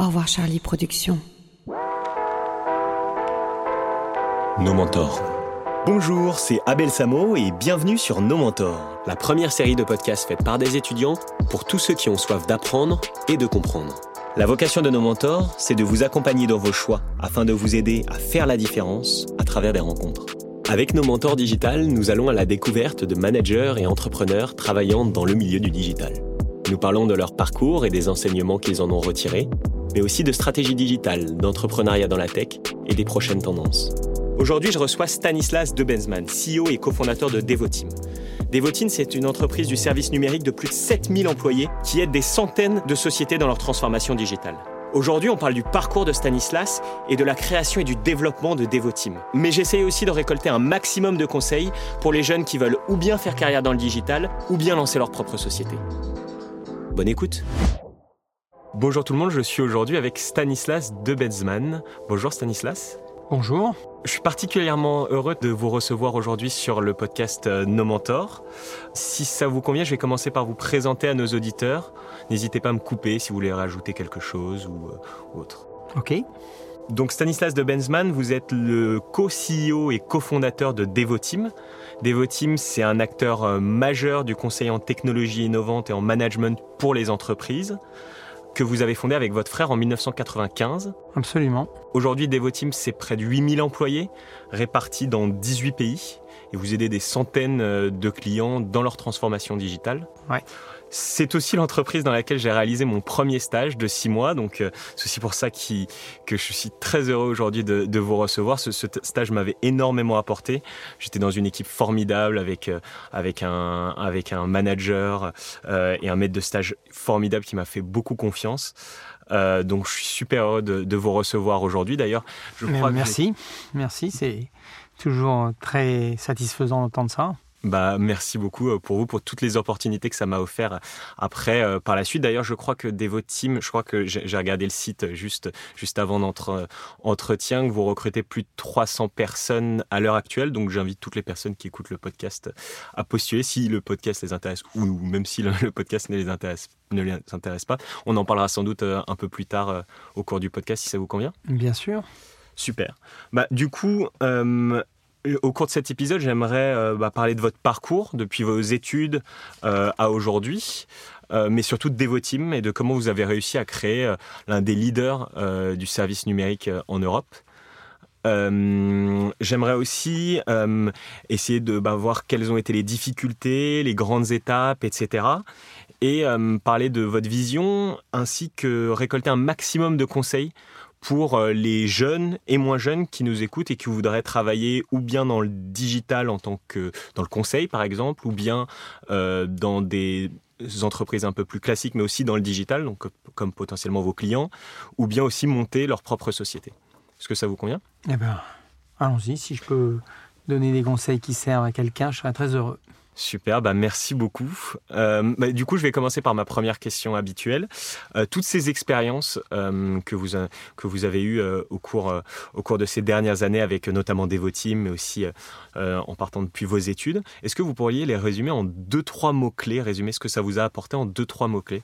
Au revoir Charlie Productions. Nos mentors. Bonjour, c'est Abel Samo et bienvenue sur Nos mentors, la première série de podcasts faite par des étudiants pour tous ceux qui ont soif d'apprendre et de comprendre. La vocation de nos mentors, c'est de vous accompagner dans vos choix afin de vous aider à faire la différence à travers des rencontres. Avec nos mentors digital, nous allons à la découverte de managers et entrepreneurs travaillant dans le milieu du digital. Nous parlons de leur parcours et des enseignements qu'ils en ont retirés, mais aussi de stratégie digitale, d'entrepreneuriat dans la tech et des prochaines tendances. Aujourd'hui, je reçois Stanislas Debenzman, CEO et cofondateur de Devoteam. Devoteam, c'est une entreprise du service numérique de plus de 7000 employés qui aide des centaines de sociétés dans leur transformation digitale. Aujourd'hui, on parle du parcours de Stanislas et de la création et du développement de Devoteam. Mais j'essaye aussi de récolter un maximum de conseils pour les jeunes qui veulent ou bien faire carrière dans le digital ou bien lancer leur propre société. Bonne écoute Bonjour tout le monde, je suis aujourd'hui avec Stanislas Debenzman. Bonjour Stanislas. Bonjour. Je suis particulièrement heureux de vous recevoir aujourd'hui sur le podcast euh, Nos Mentors. Si ça vous convient, je vais commencer par vous présenter à nos auditeurs. N'hésitez pas à me couper si vous voulez rajouter quelque chose ou, euh, autre. Ok. Donc Stanislas de Benzman, vous êtes le co-CEO et cofondateur de Devoteam. Devoteam, c'est un acteur euh, majeur du conseil en technologie innovante et en management pour les entreprises que vous avez fondé avec votre frère en 1995. Absolument. Aujourd'hui, Devoteam, c'est près de 8000 employés répartis dans 18 pays et vous aidez des centaines euh, de clients dans leur transformation digitale. Ouais. C'est aussi l'entreprise dans laquelle j'ai réalisé mon premier stage de six mois. Donc, euh, c'est aussi pour ça qui, que je suis très heureux aujourd'hui de, de, vous recevoir. Ce, ce stage m'avait énormément apporté. J'étais dans une équipe formidable avec, euh, avec, un, avec un manager euh, et un maître de stage formidable qui m'a fait beaucoup confiance. Euh, donc, je suis super heureux de, de vous recevoir aujourd'hui. D'ailleurs, je crois Merci. Merci. C'est toujours très satisfaisant d'entendre ça. Bah, merci beaucoup euh, pour vous, pour toutes les opportunités que ça m'a offert après, euh, par la suite. D'ailleurs, je crois que Devoteam, je crois que j'ai regardé le site juste, juste avant notre euh, entretien, que vous recrutez plus de 300 personnes à l'heure actuelle. Donc, j'invite toutes les personnes qui écoutent le podcast à postuler si le podcast les intéresse ou même si le, le podcast ne les intéresse ne les intéresse pas. On en parlera sans doute un peu plus tard au cours du podcast si ça vous convient. Bien sûr. Super. Bah, du coup, euh, au cours de cet épisode, j'aimerais euh, bah, parler de votre parcours depuis vos études euh, à aujourd'hui, euh, mais surtout de Devoteam et de comment vous avez réussi à créer euh, l'un des leaders euh, du service numérique en Europe. j'aimerais aussi essayer de bah, voir quelles ont été les difficultés, les grandes étapes, etc. Et parler de votre vision ainsi que récolter un maximum de conseils pour euh, les jeunes et moins jeunes qui nous écoutent et qui voudraient travailler ou bien dans le digital en tant que dans le conseil par exemple, ou bien euh, dans des entreprises un peu plus classiques, mais aussi dans le digital, comme potentiellement vos clients, ou bien aussi monter leur propre société. Est-ce que ça vous convient? Eh bien, allons-y. Si je peux donner des conseils qui servent à quelqu'un, je serais très heureux. Super, bah merci beaucoup. Euh, bah, du coup, je vais commencer par ma première question habituelle. Euh, toutes ces expériences euh, que, vous, que vous avez eues au, cours, au cours de ces dernières années avec notamment Devoteam, mais aussi en partant depuis vos études, est-ce que vous pourriez les résumer en deux, trois mots-clés, résumer ce que ça vous a apporté en deux, trois mots-clés?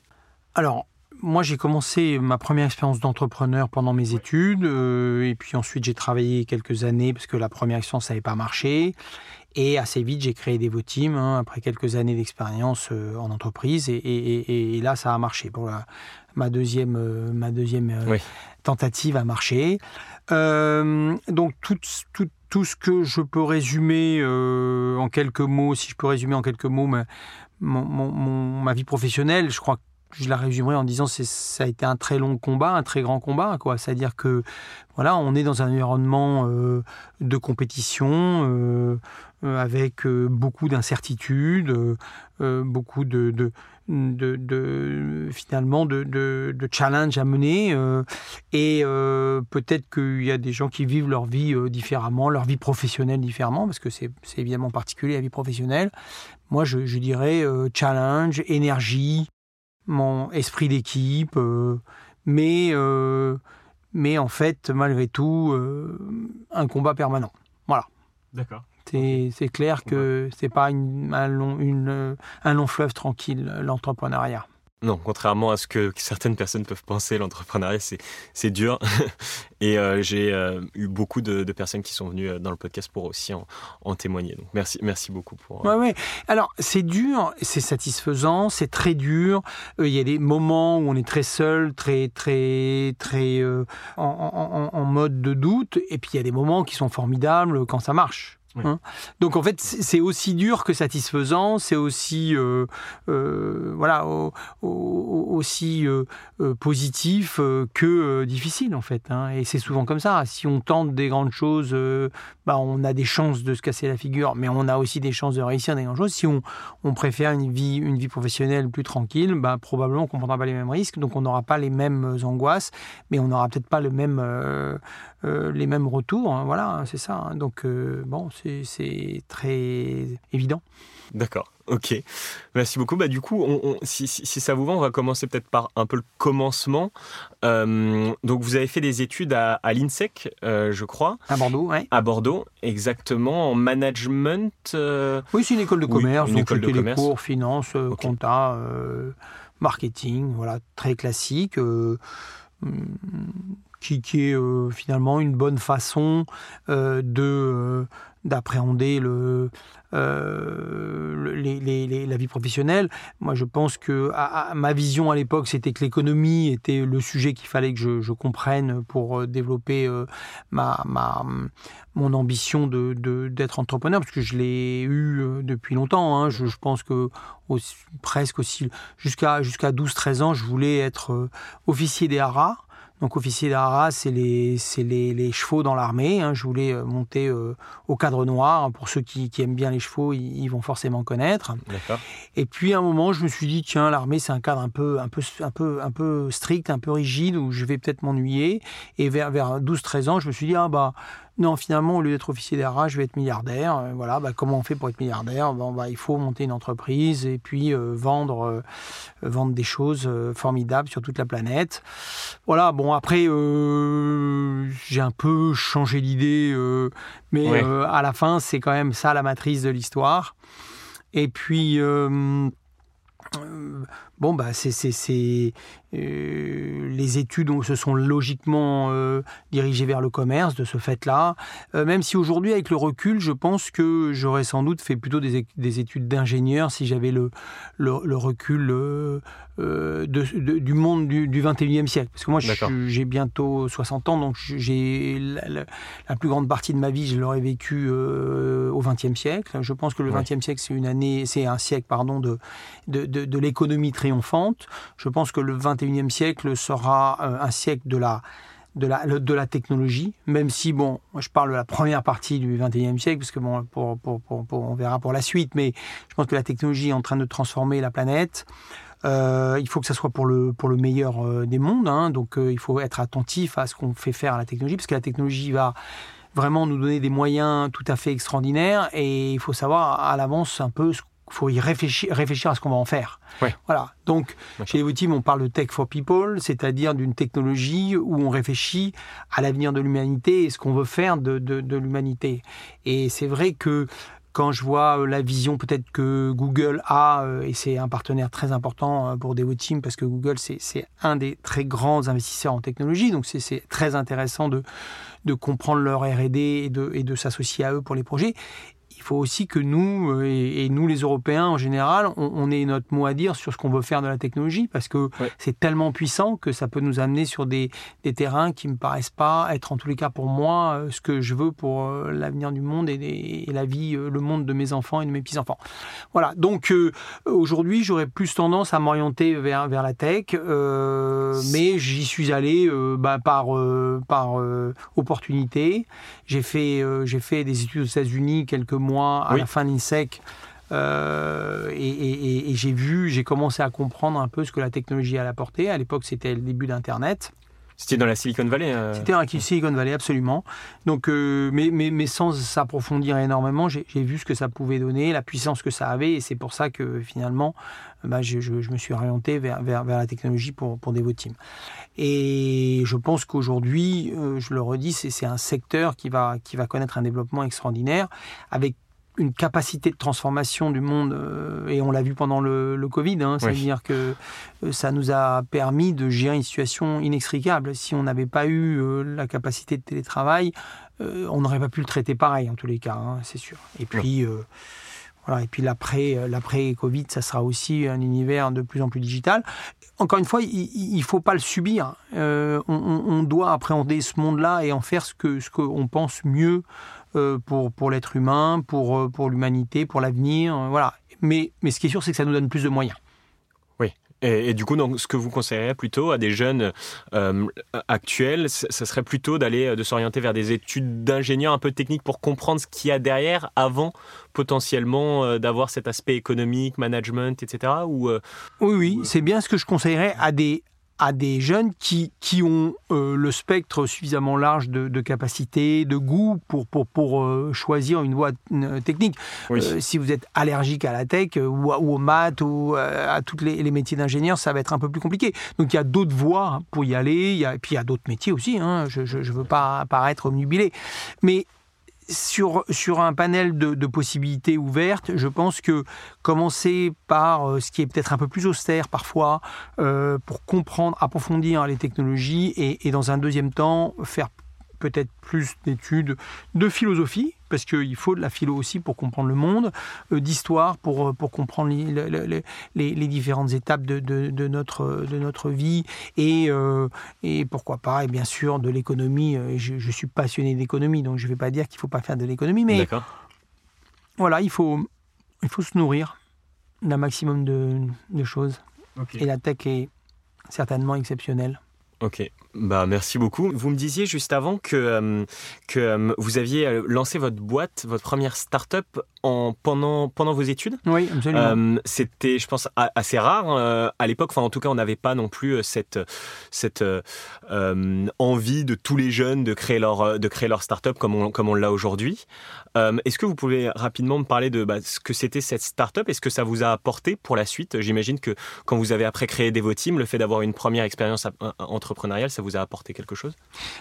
Alors, moi, j'ai commencé ma première expérience d'entrepreneur pendant mes études, et puis ensuite j'ai travaillé quelques années parce que la première expérience n'avait pas marché. Et assez vite, j'ai créé Devoteam hein, après quelques années d'expérience euh, en entreprise, et, et, et, là, ça a marché. Pour la, ma deuxième, euh, ma deuxième euh, oui. tentative a marché. donc tout, tout, tout, ce que je peux résumer en quelques mots, si je peux résumer en quelques mots ma, mon, mon, ma vie professionnelle, je crois que je la résumerai en disant que ça a été un très long combat, un très grand combat. C'est-à-dire que voilà, on est dans un environnement euh, de compétition euh, avec euh, beaucoup d'incertitudes, beaucoup de, finalement de, de, de challenge à mener et peut-être qu'il y a des gens qui vivent leur vie différemment, leur vie professionnelle différemment, parce que c'est évidemment particulier la vie professionnelle. Moi, je dirais challenge, énergie, mon esprit d'équipe, euh, mais, euh, mais en fait, malgré tout, euh, un combat permanent. Voilà. D'accord. C'est clair que c'est pas une, un, long, une, un long fleuve tranquille, l'entrepreneuriat. Non, contrairement à ce que certaines personnes peuvent penser, l'entrepreneuriat, c'est dur. Et euh, j'ai euh, eu beaucoup de, personnes qui sont venues euh, dans le podcast pour aussi en, témoigner. Donc merci, merci beaucoup pour. Alors c'est dur, c'est satisfaisant, c'est très dur. Il y a des moments où on est très seul, très très très en, en, mode de doute, et puis il y a des moments qui sont formidables quand ça marche. Hein. Donc en fait, c'est aussi dur que satisfaisant, c'est aussi euh, euh, voilà aussi euh, positif que difficile en fait. Hein. Et c'est souvent comme ça. Si on tente des grandes choses, bah, on a des chances de se casser la figure, mais on a aussi des chances de réussir des grandes choses. Si on, on préfère une vie professionnelle plus tranquille, bah, probablement qu'on prendra pas les mêmes risques, donc on n'aura pas les mêmes angoisses, mais on n'aura peut-être pas le même euh, les mêmes retours. Hein, voilà, c'est ça. Hein. donc, euh, bon, c'est très évident. D'accord, ok. Merci beaucoup. Bah, du coup, si, ça vous va, on va commencer peut-être par un peu le commencement. Euh, donc, vous avez fait des études à, l'INSEC, je crois. À Bordeaux, oui. À Bordeaux, exactement, en management. Oui, c'est une école de commerce. une donc, école de commerce. cours, finance, compta, marketing, voilà, très classique qui, est euh, finalement une bonne façon euh, de euh, d'appréhender le, la vie professionnelle. Moi, je pense que ma vision à l'époque, c'était que l'économie était le sujet qu'il fallait que je, comprenne pour développer ma, ma, mon ambition de, d'être entrepreneur, parce que je l'ai eu depuis longtemps. Hein. Je, pense que presque aussi, jusqu'à jusqu'à 12-13 ans, je voulais être officier des haras. Donc officier d'Arras, c'est les, les, les, chevaux dans l'armée. Hein. Je voulais euh, monter euh, au cadre noir. Pour ceux qui, qui aiment bien les chevaux, ils, vont forcément connaître. Et puis à un moment, je me suis dit, tiens, l'armée, c'est un cadre un peu, un, peu, un, peu, un peu strict, un peu rigide, où je vais peut-être m'ennuyer. Et vers, vers 12-13 ans, je me suis dit, ah bah non, finalement, au lieu d'être officier d'ARA, je vais être milliardaire. Euh, voilà, bah, comment on fait pour être milliardaire? Bon, bah, Il faut monter une entreprise et puis euh, vendre, euh, vendre des choses formidables sur toute la planète. Voilà, bon, après, j'ai un peu changé d'idée, mais à la fin, c'est quand même ça la matrice de l'histoire. Et puis bon, bah, c'est euh, les études se sont logiquement euh, dirigées vers le commerce de ce fait-là. Euh, même si aujourd'hui, avec le recul, je pense que j'aurais sans doute fait plutôt des, études d'ingénieur si j'avais le, le, recul du monde du, 21e siècle. Parce que moi, j'ai bientôt 60 ans, donc j'ai la, plus grande partie de ma vie, je l'aurais vécu au 20e siècle. Je pense que le 20e siècle, c'est une année, c'est un siècle, pardon, de, de, de l'économie Je pense que le 21 XXIe siècle sera euh, un siècle de la, de la, de la technologie, même si, bon, je parle de la première partie du XXIe siècle, parce que bon, on verra pour la suite, mais je pense que la technologie est en train de transformer la planète. Euh, il faut que ça soit pour le, pour le meilleur euh, des mondes, hein. donc il faut être attentif à ce qu'on fait faire à la technologie, parce que la technologie va vraiment nous donner des moyens tout à fait extraordinaires, et il faut savoir à l'avance un peu ce faut y réfléchir, réfléchir à ce qu'on va en faire. Voilà. Donc, chez Evoteam, on parle de tech for people, c'est-à-dire d'une technologie où on réfléchit à l'avenir de l'humanité et ce qu'on veut faire de, de, l'humanité. Et c'est vrai que quand je vois euh, la vision peut-être que Google a, euh, et c'est un partenaire très important euh, pour Devoteam parce que Google, c'est un des très grands investisseurs en technologie, donc c'est très intéressant de, de comprendre leur R&D et de, et de s'associer à eux pour les projets il faut aussi que nous, euh, et, nous les Européens en général, on, ait notre mot à dire sur ce qu'on veut faire de la technologie, parce que c'est tellement puissant que ça peut nous amener sur des, terrains qui me paraissent pas être, en tous les cas pour moi, euh, ce que je veux pour euh, l'avenir du monde et, la vie, le monde de mes enfants et de mes petits-enfants. Voilà, donc aujourd'hui, j'aurais plus tendance à m'orienter vers, vers la tech, mais j'y suis allé bah, par, par opportunité. J'ai fait, j'ai fait des études aux États-Unis quelques mois à la fin de l'INSEC. Euh, et, j'ai vu, j'ai commencé à comprendre un peu ce que la technologie allait apporter. À l'époque, c'était le début d'Internet. C'était dans la Silicon Valley euh... C'était dans la Silicon Valley, absolument. Donc, euh, mais, mais, mais, sans s'approfondir énormément, j'ai vu ce que ça pouvait donner, la puissance que ça avait, et c'est pour ça que finalement, bah, je, je, me suis orienté vers, vers, vers, la technologie pour, pour Devoteam. Et je pense qu'aujourd'hui, euh, je le redis, c'est un secteur qui va, qui va connaître un développement extraordinaire, avec une capacité de transformation du monde, euh, et on l'a vu pendant le, Covid, hein, c'est-à-dire que euh, ça nous a permis de gérer une situation inextricable. Si on n'avait pas eu euh, la capacité de télétravail, on n'aurait pas pu le traiter pareil, en tous les cas, hein, c'est sûr. Et puis, voilà, et puis l'après, l'après Covid, ça sera aussi un univers de plus en plus digital. Encore une fois, il ne faut pas le subir. On, on, doit appréhender ce monde-là et en faire ce que ce qu'on pense mieux pour, pour l'être humain, pour, euh, pour l'humanité, pour l'avenir. Euh, voilà. Mais, mais ce qui est sûr, c'est que ça nous donne plus de moyens. Oui. Et, du coup, donc, ce que vous conseilleriez plutôt à des jeunes actuels, ce serait plutôt d'aller, de s'orienter vers des études d'ingénieur un peu techniques pour comprendre ce qu'il y a derrière avant potentiellement d'avoir cet aspect économique, management, etc. Ou, oui, oui, c'est bien ce que je conseillerais à des, à des jeunes qui, qui ont euh, le spectre suffisamment large de, de capacité, de goût pour, pour, pour euh, choisir une voie euh, technique. si vous êtes allergique à la tech ou, ou aux maths ou à tous les, les, métiers d'ingénieur, ça va être un peu plus compliqué. Donc il y a d'autres voies pour y aller, il y a, et puis il y a d'autres métiers aussi, hein. je ne veux pas paraître omnubilé. Mais sur, un panel de, possibilités ouvertes, je pense que commencer par euh, ce qui est peut-être un peu plus austère parfois, euh, pour comprendre, approfondir les technologies, et dans un deuxième temps, faire peut-être plus d'études de philosophie, parce qu'il faut de la philo aussi pour comprendre le monde, euh, d'histoire pour, euh, pour comprendre les, les, différentes étapes de, de, notre, de notre vie, et, euh, et pourquoi pas, et bien sûr, de l'économie. Je, je, suis passionné d'économie, donc je ne vais pas dire qu'il ne faut pas faire de l'économie, mais voilà, il faut, il faut se nourrir d'un maximum de, de choses. Et la tech est certainement exceptionnelle. Ok, bah merci beaucoup. Vous me disiez juste avant que, euh, que euh, vous aviez euh, lancé votre boîte, votre première start-up en, pendant, pendant vos études. Oui, absolument. C'était, je pense, assez rare à l'époque. Enfin, en tout cas, on n'avait pas non plus cette, cette envie de tous les jeunes de créer leur, de créer leur start-up comme on, comme on l'a aujourd'hui. Est-ce que vous pouvez rapidement me parler de bah, ce que c'était cette start-up? Et ce que ça vous a apporté pour la suite? J'imagine que quand vous avez après créé Devoteam, le fait d'avoir une première expérience entrepreneuriale, ça a apporté quelque chose?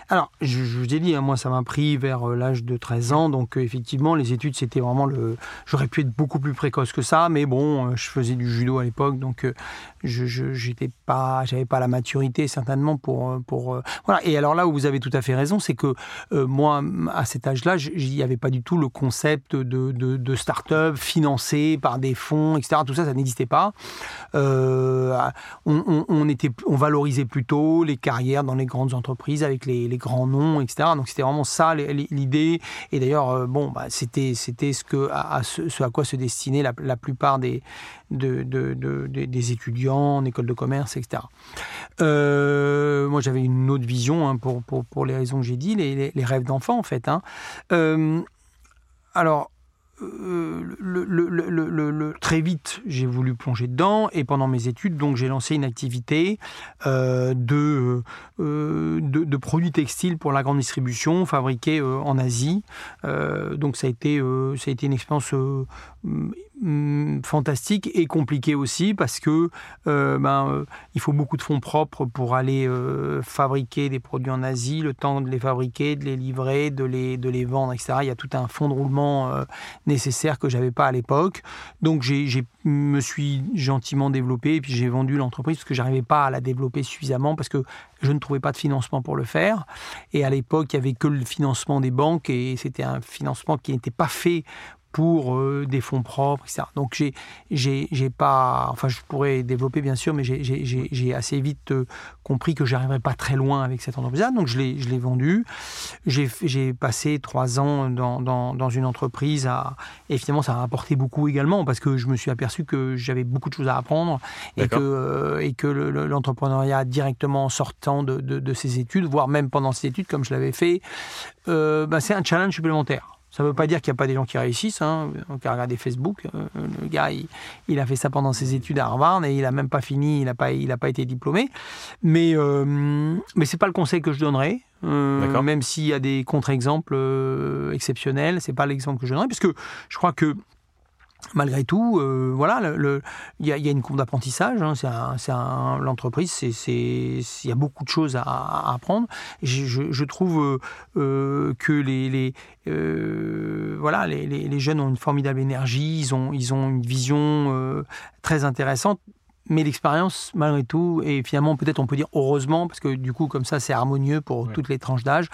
Alors, je, vous ai dit, hein, moi, ça m'a pris vers euh, l'âge de 13 ans. Donc, euh, effectivement, les études, c'était vraiment le. J'aurais pu être beaucoup plus précoce que ça, mais bon, euh, je faisais du judo à l'époque, donc je j'étais pas, pas la maturité certainement pour pour voilà. Et alors là où vous avez tout à fait raison, c'est que moi, à cet âge-là, il n'y avait pas du tout le concept de, de, start-up financé par des fonds, etc. Tout ça, ça n'existait pas. on, on, on, était, on valorisait plutôt les carrières dans les grandes entreprises avec les, grands noms, etc. Donc c'était vraiment ça l'idée. Et d'ailleurs, euh, bon, bah, c'était c'était ce que à, ce, à quoi se destinaient la, plupart des de, des étudiants en école de commerce, etc. Euh, moi, j'avais une autre vision hein, pour, pour, pour, les raisons que j'ai dit, les, les, rêves d'enfant en fait. Hein. Euh, alors, très vite, j'ai voulu plonger dedans et pendant mes études, donc j'ai lancé une activité euh, de, euh, de, produits textiles pour la grande distribution fabriqués euh, en Asie. donc ça a été, ça a été une expérience Mm, fantastique et compliqué aussi parce que euh, ben, euh, il faut beaucoup de fonds propres pour aller euh, fabriquer des produits en Asie, le temps de les fabriquer, de les livrer, de les, de les vendre, etc. Il y a tout un fonds de roulement nécessaire que j'avais pas à l'époque. Donc j'ai me suis gentiment développé et puis j'ai vendu l'entreprise parce que j'arrivais pas à la développer suffisamment parce que je ne trouvais pas de financement pour le faire. Et à l'époque, il y avait que le financement des banques et c'était un financement qui n'était pas fait pour euh, des fonds propres, etc. Donc j'ai, j'ai, j'ai pas, enfin je pourrais développer bien sûr, mais j'ai, j'ai, j'ai assez vite euh, compris que j'arriverais pas très loin avec cette entreprise-là, donc je l'ai, je l'ai vendue. J'ai, j'ai passé trois ans dans, dans, dans, une entreprise, à, et finalement ça a apporté beaucoup également parce que je me suis aperçu que j'avais beaucoup de choses à apprendre et que, euh, et que l'entrepreneuriat directement sortant de, de, de, ses études, voire même pendant ses études comme je l'avais fait, bah, c'est un challenge supplémentaire. Ça ne veut pas dire qu'il n'y a pas des gens qui réussissent. Hein. On peut regarder Facebook. Euh, le gars, il, a fait ça pendant ses études à Harvard et il n'a même pas fini, il n'a pas, il pas été diplômé. Mais, euh, mais ce n'est pas le conseil que je donnerais. Euh, même s'il y a des contre-exemples exceptionnels, ce n'est pas l'exemple que je donnerais. Puisque je crois que malgré tout, euh, voilà, il y, a une courbe d'apprentissage. Hein, c'est l'entreprise, il y a beaucoup de choses à, apprendre. Je, trouve euh, que les, les voilà, les, les, jeunes ont une formidable énergie, ils ont, ils ont une vision très intéressante mais l'expérience, malgré tout, et finalement peut-être on peut dire heureusement, parce que du coup comme ça c'est harmonieux pour toutes les tranches d'âge,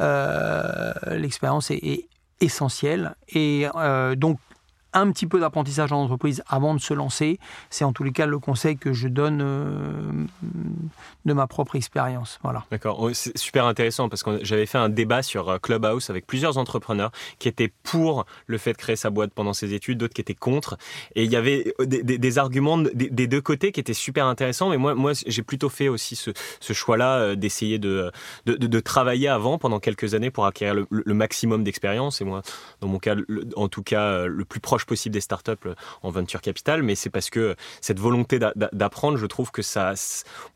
euh, l'expérience est, essentielle. Et euh, donc un petit peu d'apprentissage en entreprise avant de se lancer. C'est en tous les cas le conseil que je donne euh, de ma propre expérience. Voilà. D'accord, c'est super intéressant parce que j'avais fait un débat sur euh, Clubhouse avec plusieurs entrepreneurs qui étaient pour le fait de créer sa boîte pendant ses études, d'autres qui étaient contre. Et il y avait euh, des, arguments des, deux côtés qui étaient super intéressants. Mais moi, moi j'ai plutôt fait aussi ce, choix-là d'essayer de de, travailler avant pendant quelques années pour acquérir le maximum d'expérience. Et moi, dans mon cas, en tout cas, le plus proche possible des startups euh, en venture capital, mais c'est parce que cette volonté d'apprendre, je trouve que ça.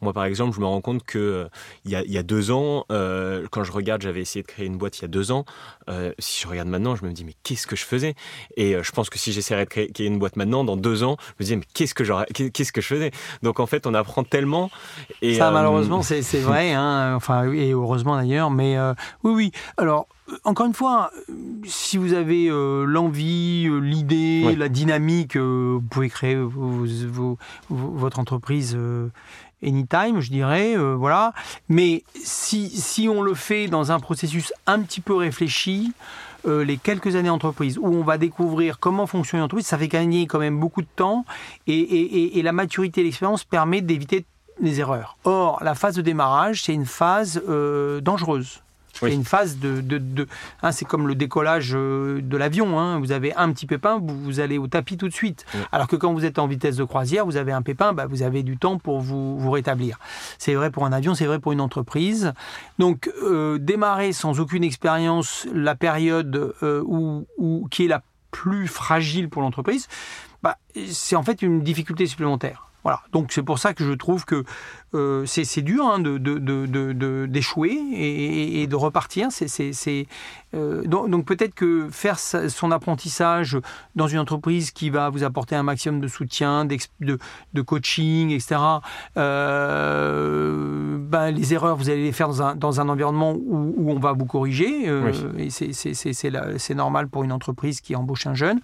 Moi, par exemple, je me rends compte que euh, il y a, deux ans, euh, quand je regarde, j'avais essayé de créer une boîte il y a deux ans. si je regarde maintenant, je me dis mais qu'est-ce que je faisais? Et je pense que si j'essaierais de créer, une boîte maintenant, dans deux ans, je me dis mais qu'est-ce que qu'est-ce que je faisais? Donc en fait, on apprend tellement. Et, ça, malheureusement, c'est vrai. Hein, enfin, et heureusement d'ailleurs. Mais oui, oui. Alors encore une fois, si vous avez euh, l'envie, euh, l'idée, la dynamique, euh, vous pouvez créer votre entreprise anytime, je dirais, voilà. Mais si, si, on le fait dans un processus un petit peu réfléchi, les quelques années d'entreprise où on va découvrir comment fonctionne l'entreprise, ça fait gagner quand même beaucoup de temps et, et la maturité et l'expérience permettent d'éviter les erreurs. Or, la phase de démarrage, c'est une phase dangereuse. C'est une phase de. de, hein, c'est comme le décollage euh, de l'avion. Hein. Vous avez un petit pépin, vous, allez au tapis tout de suite. Alors que quand vous êtes en vitesse de croisière, vous avez un pépin, bah, vous avez du temps pour vous, vous rétablir. C'est vrai pour un avion, c'est vrai pour une entreprise. Donc, euh, démarrer sans aucune expérience la période euh, où, où, qui est la plus fragile pour l'entreprise, bah, c'est en fait une difficulté supplémentaire. Voilà. Donc c'est pour ça que je trouve que euh, c'est dur hein, d'échouer et, de repartir. Euh, donc, peut-être que faire son apprentissage dans une entreprise qui va vous apporter un maximum de soutien, de, coaching, etc. Euh, ben, les erreurs, vous allez les faire dans un, environnement où, on va vous corriger. Et c'est normal pour une entreprise qui embauche un jeune.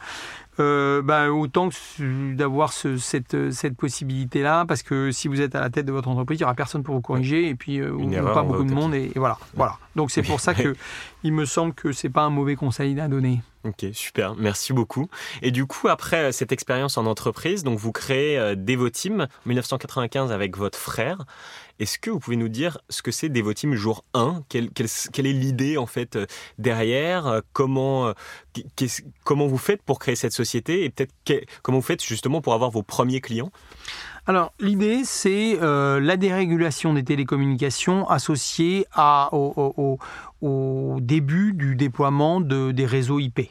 Ben, autant d'avoir cette, cette possibilité-là, parce que si vous êtes à la tête de votre entreprise, il n'y aura personne pour vous corriger, et puis ou, pas beaucoup de monde, et, voilà. voilà. Donc c'est pour ça que il me semble que c'est pas un mauvais conseil à donner. Ok, super, merci beaucoup. Et du coup, après euh, cette expérience en entreprise, donc vous créez euh, Devoteam en 1995 avec votre frère. Est-ce que vous pouvez nous dire ce que c'est Devoteam jour 1 quelle, est l'idée en fait euh, derrière? Comment, comment vous faites pour créer cette société et peut-être comment vous faites justement pour avoir vos premiers clients? Alors, l'idée, c'est euh, la dérégulation des télécommunications associée au, début du déploiement de, des réseaux IP.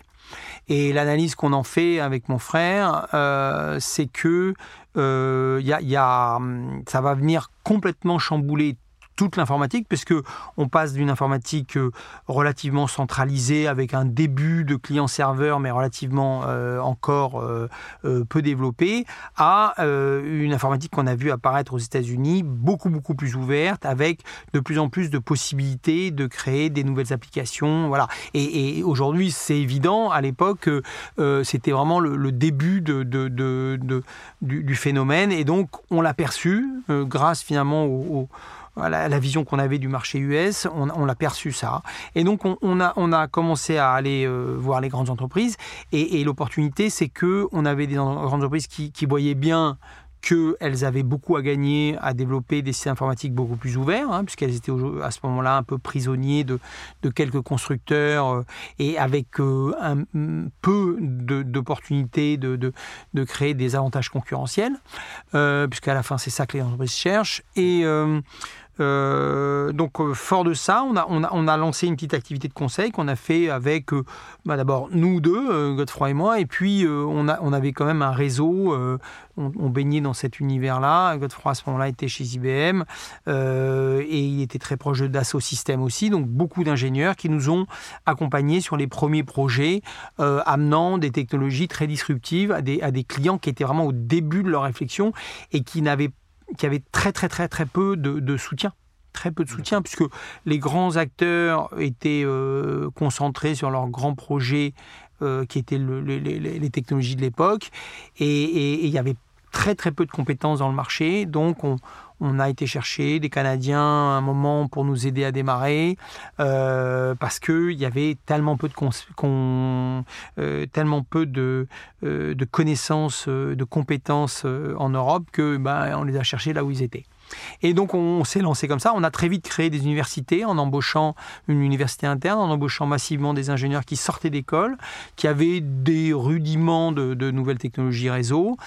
Et l'analyse qu'on en fait avec mon frère, euh, c'est que euh, a, ça va venir complètement chambouler toute l'informatique, puisque on passe d'une informatique euh, relativement centralisée avec un début de client-serveur, mais relativement euh, encore euh, peu développé, à une informatique qu'on a vu apparaître aux États-Unis, beaucoup beaucoup plus ouverte, avec de plus en plus de possibilités de créer des nouvelles applications. Voilà. Et, aujourd'hui, c'est évident. À l'époque, c'était vraiment le, début du, phénomène, et donc on l'a perçu grâce finalement au la, vision qu'on avait du marché US, on, l'a perçu ça. Et donc on, a, on a commencé à aller euh, voir les grandes entreprises. Et, l'opportunité, c'est que on avait des grandes entreprises qui, voyaient bien qu'elles avaient beaucoup à gagner à développer des systèmes informatiques beaucoup plus ouverts, hein, puisqu'elles étaient à ce moment-là un peu prisonniers de, quelques constructeurs euh, et avec euh, un peu d'opportunités de, créer des avantages concurrentiels, puisqu'à la fin c'est ça que les entreprises cherchent. Donc, fort de ça, on a, on, a, on a lancé une petite activité de conseil qu'on a fait avec, bah, d'abord, nous deux, Godefroy et moi, et puis on, a, on avait quand même un réseau, on, baignait dans cet univers-là. Godefroy, à ce moment-là, était chez IBM, et il était très proche de Dassault Systèmes aussi, donc beaucoup d'ingénieurs qui nous ont accompagnés sur les premiers projets, amenant des technologies très disruptives à des, à des clients qui étaient vraiment au début de leur réflexion et qui n'avaient qui avaient très très très très peu de, soutien. Très peu de soutien, puisque les grands acteurs étaient euh, concentrés sur leurs grands projets euh, qui étaient les, technologies de l'époque, et il y avait très très peu de compétences dans le marché, donc on, on a été chercher des Canadiens à un moment pour nous aider à démarrer euh, parce qu'il y avait tellement peu de, euh, euh, connaissances, de compétences en Europe que ben, on les a cherchés là où ils étaient. Et donc on s'est lancé comme ça. On a très vite créé des universités en embauchant une université interne, en embauchant massivement des ingénieurs qui sortaient d'école, qui avaient des rudiments de, nouvelles technologies réseau.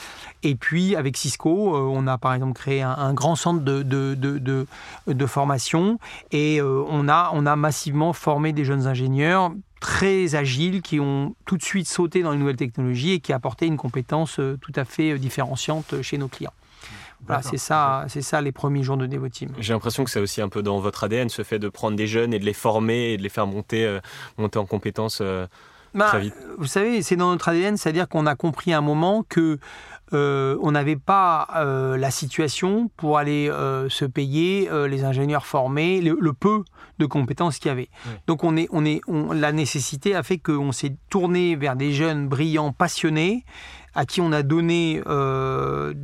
Et puis avec Cisco, euh, on a par exemple créé un, grand centre de, formation et euh, on, a, on a massivement formé des jeunes ingénieurs très agiles qui ont tout de suite sauté dans les nouvelles technologies et qui apportaient une compétence euh, tout à fait différenciante chez nos clients c'est ça, c'est ça les premiers jours de Devoteam. J'ai l'impression que c'est aussi un peu dans votre ADN, ce fait de prendre des jeunes et de les former et de les faire monter, euh, monter en compétences euh, bah, très vite. Vous savez, c'est dans notre ADN, c'est-à-dire qu'on a compris à un moment que euh, on n'avait pas la situation pour aller se payer les ingénieurs formés, le, peu de compétences qu'il y avait. Donc on est, on est, la nécessité a fait qu'on s'est tourné vers des jeunes brillants, passionnés, à qui on a donné euh,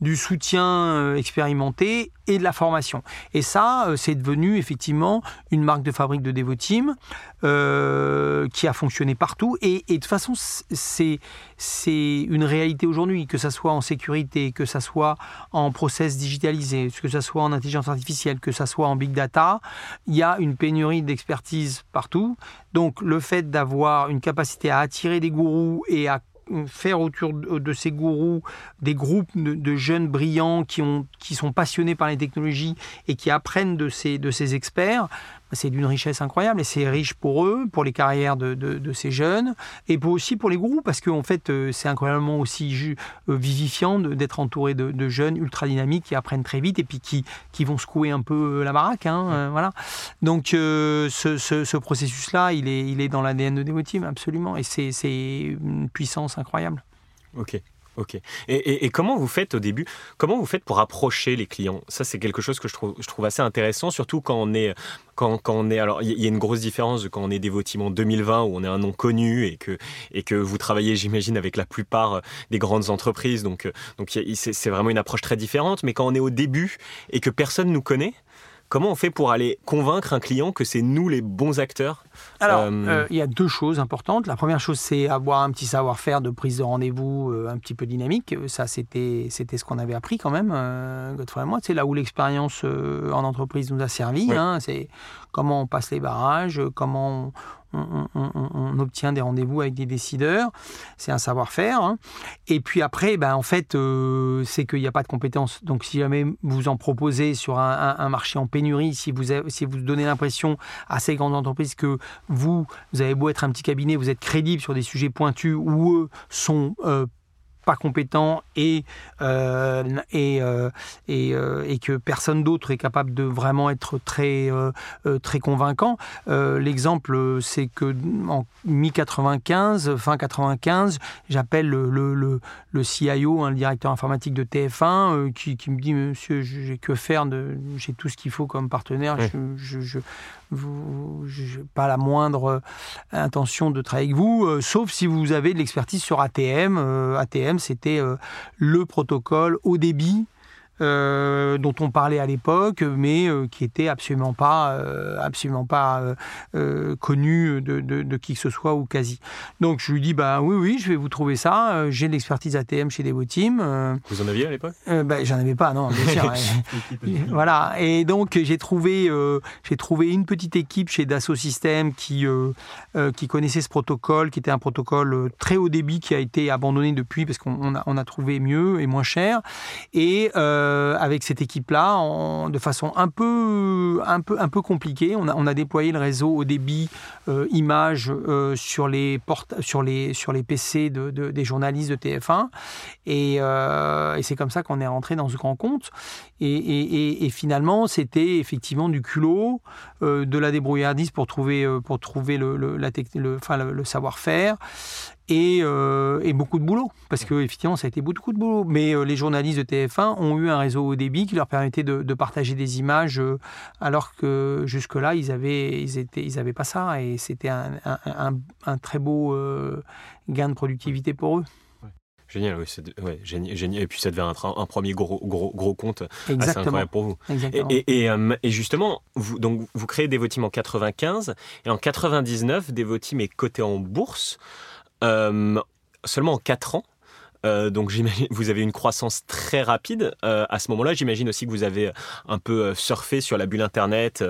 du soutien euh, expérimenté et de la formation. Et ça, euh, c'est devenu effectivement une marque de fabrique de Devoteam qui a fonctionné partout. Et, de toute façon, c'est c'est une réalité aujourd'hui, que ça soit en sécurité, que ça soit en process digitalisé, que ça soit en intelligence artificielle, que ça soit en big data, il y a une pénurie d'expertise partout. Donc le fait d'avoir une capacité à attirer des gourous et à faire autour de ces gourous des groupes de, jeunes brillants qui, ont, qui sont passionnés par les technologies et qui apprennent de ces experts, c'est d'une richesse incroyable et c'est riche pour eux, pour les carrières de, de, ces jeunes et aussi pour les gourous parce qu'en fait euh, c'est incroyablement aussi euh, vivifiant d'être entouré de, jeunes ultra dynamiques qui apprennent très vite et puis qui, qui vont secouer un peu la baraque. Hein, voilà. Donc euh, ce, ce, processus-là, il est, il est dans l'ADN de Devoteam, absolument et c'est une puissance incroyable. Ok. Ok. Et, comment vous faites au début? Comment vous faites pour approcher les clients? Ça, c'est quelque chose que je trouve, assez intéressant, surtout quand on est, quand, on est. Alors, il y a une grosse différence de quand on est Devoteam en 2020 où on est un nom connu et que et que vous travaillez, j'imagine, avec la plupart des grandes entreprises. Donc, donc c'est vraiment une approche très différente. Mais quand on est au début et que personne nous connaît, Comment on fait pour aller convaincre un client que c'est nous les bons acteurs Alors, euh, euh, il y a deux choses importantes. La première chose, c'est avoir un petit savoir-faire de prise de rendez-vous euh, un petit peu dynamique. Ça, c'était, c'était ce qu'on avait appris quand même, Godfrey et moi. C'est là où l'expérience en entreprise nous a servi. Hein. c'est comment on passe les barrages, comment on, obtient des rendez-vous avec des décideurs. C'est un savoir-faire. Hein. Et puis après, ben, en fait, c'est qu'il n'y a pas de compétences. Donc si jamais vous en proposez sur un, marché en pénurie, si vous, si vous donnez l'impression à ces grandes entreprises que vous, vous avez beau être un petit cabinet, vous êtes crédible sur des sujets pointus où eux sont euh, pas compétent et, euh, et, euh, et, euh, et, que personne d'autre est capable de vraiment être très, très convaincant. L'exemple, c'est que en mi-95, fin 95, j'appelle le, le, le, CIO, hein, le directeur informatique de TF1, qui, qui, me dit Monsieur, j'ai que faire, j'ai tout ce qu'il faut comme partenaire, je, je, vous, pas la moindre intention de travailler avec vous, sauf si vous avez de l'expertise sur ATM. ATM, c'était euh, le protocole au débit euh, dont on parlait à l'époque, mais euh, qui était absolument pas, euh, absolument pas connu de, de, qui que ce soit ou quasi. Donc je lui dis bah oui oui, je vais vous trouver ça. J'ai de l'expertise ATM chez Devoteam. vous en aviez à l'époque? bah, J'en avais pas, non. Bien sûr, voilà. Et donc j'ai trouvé, j'ai trouvé une petite équipe chez Dassault Systèmes qui qui connaissait ce protocole, qui était un protocole très haut débit qui a été abandonné depuis parce qu'on a, on a trouvé mieux et moins cher. Et euh, euh, avec cette équipe-là, de façon un peu, un peu, un peu compliquée. On a, déployé le réseau au débit euh, image euh, sur, les portes, sur, les, sur les PC de, des journalistes de TF1. Et, et c'est comme ça qu'on est rentré dans ce grand compte. Et, finalement, c'était effectivement du culot, de la débrouillardise pour trouver, pour trouver le, savoir-faire et, euh, et, beaucoup de boulot, parce que effectivement ça a été beaucoup de boulot. Mais euh, les journalistes de TF1 ont eu un réseau au débit qui leur permettait de, partager des images, euh, alors que jusque-là ils avaient, ils ils pas ça, et c'était un, très beau euh, gain de productivité pour eux. Génial, oui, ouais, génial, Et puis ça devait être un, premier gros, gros, gros compte Exactement. assez incroyable pour vous. Et, et, et, justement, vous, donc, vous créez Devoteam en 95 et en 99, Devoteam est coté en bourse. Euh, seulement en 4 ans. Euh, donc j'imagine vous avez une croissance très rapide euh, à ce moment-là. J'imagine aussi que vous avez un peu surfé sur la bulle internet,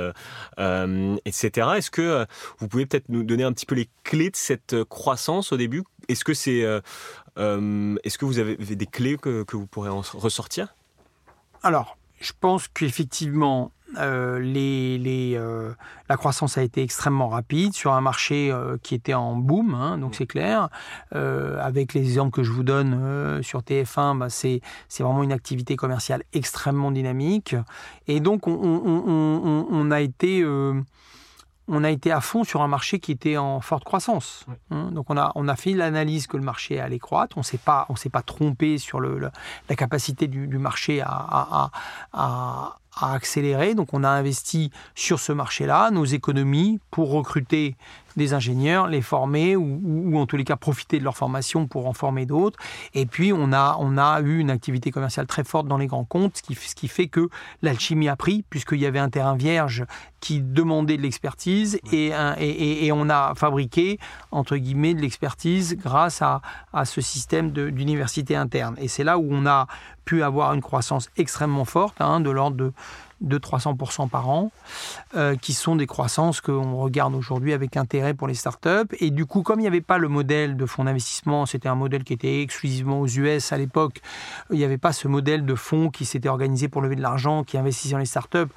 etc. Est-ce que vous pouvez peut-être nous donner un petit peu les clés de cette croissance au début? Est-ce que c'est, est-ce que vous avez des clés que, que vous pourrez en ressortir? Alors, je pense qu'effectivement, euh, les, euh, la croissance a été extrêmement rapide sur un marché euh, qui était en boom, hein, donc c'est clair. avec les exemples que je vous donne sur TF1, bah, c'est vraiment une activité commerciale extrêmement dynamique. Et donc on, a été on a été à fond sur un marché qui était en forte croissance. Hein. donc on a, on a fait l'analyse que le marché allait croître. On s'est pas, on s'est pas trompé sur le, la capacité du, marché à, à, à accélérer. Donc on a investi sur ce marché-là nos économies pour recruter des ingénieurs, les former ou, en tous les cas profiter de leur formation pour en former d'autres. Et puis on a, on a eu une activité commerciale très forte dans les grands comptes, ce qui, ce qui fait que l'alchimie a pris, puisqu'il y avait un terrain vierge qui demandait de l'expertise et, et, et, on a fabriqué, entre guillemets, de l'expertise grâce à, à ce système d'université interne. Et c'est là où on a pu avoir une croissance extrêmement forte, hein, de l'ordre de de 300% par an, euh, qui sont des croissances qu'on regarde aujourd'hui avec intérêt pour les startups. Et du coup, comme il n'y avait pas le modèle de fonds d'investissement, c'était un modèle qui était exclusivement aux US à l'époque, il n'y avait pas ce modèle de fonds qui s'était organisé pour lever de l'argent, qui investissait dans les startups,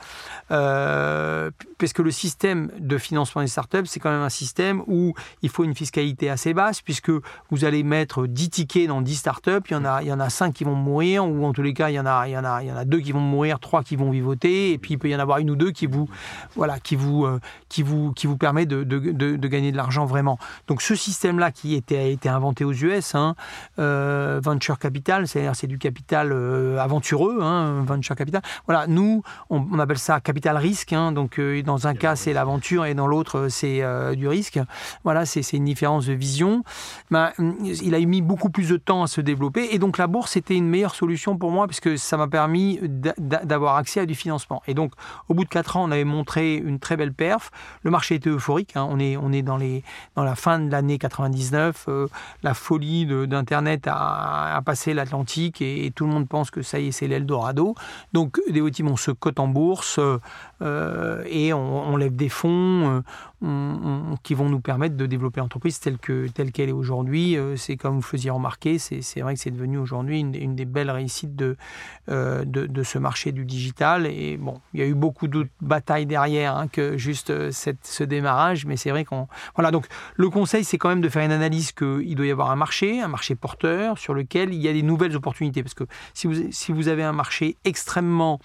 euh, parce que le système de financement des startups, c'est quand même un système où il faut une fiscalité assez basse, puisque vous allez mettre 10 tickets dans 10 startups, il y en a, il y en a 5 qui vont mourir, ou en tous les cas, il y en a, il y en a, il y en a 2 qui vont mourir, 3 qui vont vivoter, et puis il peut y en avoir une ou deux qui vous, voilà, qui vous, euh, qui vous, qui vous permet de, de, de, gagner de l'argent vraiment. Donc ce système-là qui était, a été inventé aux US, hein, euh, venture capital, c'est-à-dire c'est du capital euh, aventureux, hein, venture capital. Voilà, nous on, appelle ça capital risque. Hein, donc dans un cas c'est l'aventure et dans l'autre c'est du risque. Voilà, c'est une différence de vision. Ben, il a mis beaucoup plus de temps à se développer et donc la bourse était une meilleure solution pour moi parce que ça m'a permis d'avoir accès à du financement et donc, au bout de 4 ans, on avait montré une très belle perf. Le marché était euphorique. Hein. On, est, dans, les, dans la fin de l'année 99. Euh, la folie d'Internet a, passé l'Atlantique et, tout le monde pense que ça y est, c'est l'Eldorado. Donc, Devoteam, on se cote en bourse euh, et on, lève des fonds qui vont nous permettre de développer l'entreprise telle qu'elle est aujourd'hui. Euh, c'est comme vous faisiez remarquer, c'est vrai que c'est devenu aujourd'hui une, des belles réussites de, de, ce marché du digital. Et, bon, il y a eu beaucoup de batailles derrière hein, que juste euh, ce démarrage, mais c'est vrai qu'on. Voilà, donc le conseil, c'est quand même de faire une analyse qu'il doit y avoir un marché, un marché porteur sur lequel il y a des nouvelles opportunités. Parce que si vous, avez un marché extrêmement.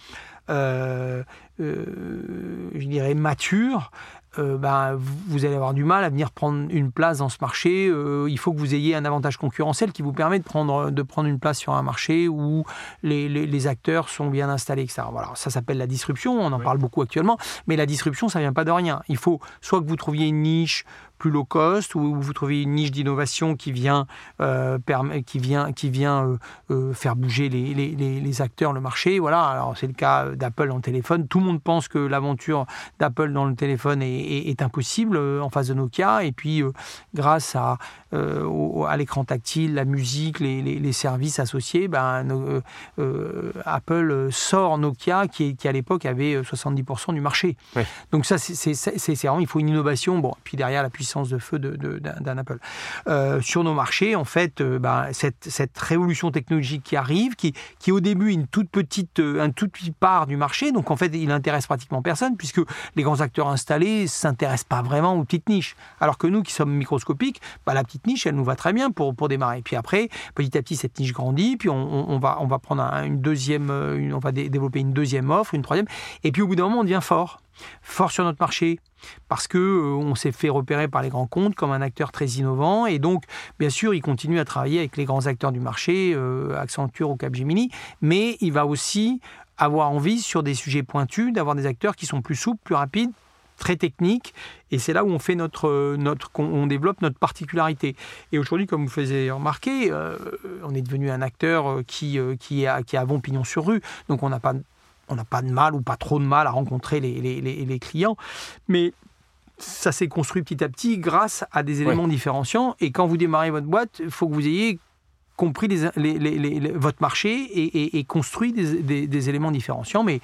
Euh, euh, je dirais mature, euh, ben, vous allez avoir du mal à venir prendre une place dans ce marché. Euh, il faut que vous ayez un avantage concurrentiel qui vous permet de prendre, de prendre une place sur un marché où les, les, acteurs sont bien installés, etc. Voilà, ça s'appelle la disruption, on en parle beaucoup actuellement, mais la disruption, ça vient pas de rien. Il faut soit que vous trouviez une niche plus low cost, ou vous trouvez une niche d'innovation qui vient, euh, qui vient, qui vient faire bouger les, les, les, acteurs, le marché? Voilà, alors c'est le cas d'Apple en téléphone. Tout le monde pense que l'aventure d'Apple dans le téléphone est, impossible en face de Nokia. Et puis, grâce à, à l'écran tactile, la musique, les, services associés, ben, Apple sort Nokia qui, qui à l'époque avait 70% du marché. Donc ça, c'est vraiment, il faut une innovation. Bon, puis derrière la puissance de feu d'un Apple. sur nos marchés, en fait, ben, cette, cette révolution technologique qui arrive, qui, qui au début une toute petite, euh, un toute petite part du marché, donc en fait il intéresse pratiquement personne, puisque les grands acteurs installés s'intéressent pas vraiment aux petites niches. Alors que nous qui sommes microscopiques, bah, la petite niche, elle nous va très bien pour, pour démarrer. Puis après, petit à petit, cette niche grandit, puis on, va, on va prendre une deuxième, euh, on va développer une deuxième offre, une troisième, et puis au bout d'un moment, on devient fort fort sur notre marché parce que euh, on s'est fait repérer par les grands comptes comme un acteur très innovant et donc bien sûr il continue à travailler avec les grands acteurs du marché euh, Accenture ou Capgemini mais il va aussi avoir envie sur des sujets pointus d'avoir des acteurs qui sont plus souples plus rapides très techniques et c'est là où on fait notre notre on développe notre particularité. Et aujourd'hui comme vous faisiez remarquer euh, on est devenu un acteur qui qui a qui a bon pignon sur rue donc on n'a pas on n'a pas de mal ou pas trop de mal à rencontrer les, clients, mais ça s'est construit petit à petit grâce à des éléments différenciants. Et quand vous démarrez votre boîte, il faut que vous ayez compris votre marché et, construit des, éléments différenciants. Mais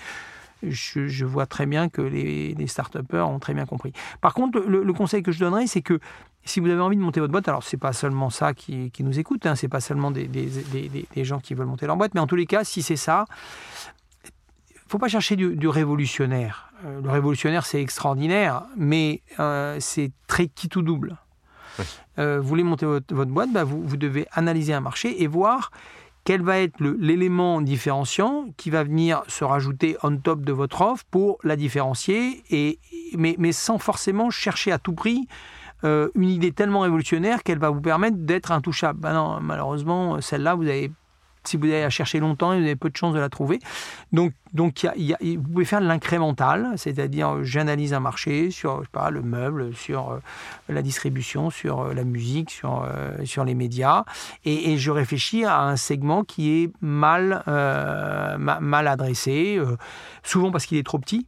je, vois très bien que les, start ont très bien compris. Par contre, le, conseil que je donnerais, c'est que si vous avez envie de monter votre boîte, alors c'est pas seulement ça qui, nous écoute, hein, c'est pas seulement des, des, gens qui veulent monter leur boîte, mais en tous les cas, si c'est ça, faut pas chercher du, révolutionnaire. Euh, le révolutionnaire, c'est extraordinaire, mais euh, c'est très qui tout double. Euh, vous voulez monter votre, boîte, bah, vous, devez analyser un marché et voir quel va être l'élément différenciant qui va venir se rajouter on top de votre offre pour la différencier, et, mais, mais sans forcément chercher à tout prix une idée tellement révolutionnaire qu'elle va vous permettre d'être intouchable. Bah non, malheureusement, celle-là, vous avez si vous allez la chercher longtemps, vous avez peu de chances de la trouver. Donc, donc vous pouvez faire de l'incrémental, c'est-à-dire j'analyse un marché sur le meuble, sur euh, la distribution, sur euh, la musique, sur, euh, sur les médias, et, je réfléchis à un segment qui est mal, mal adressé, souvent parce qu'il est trop petit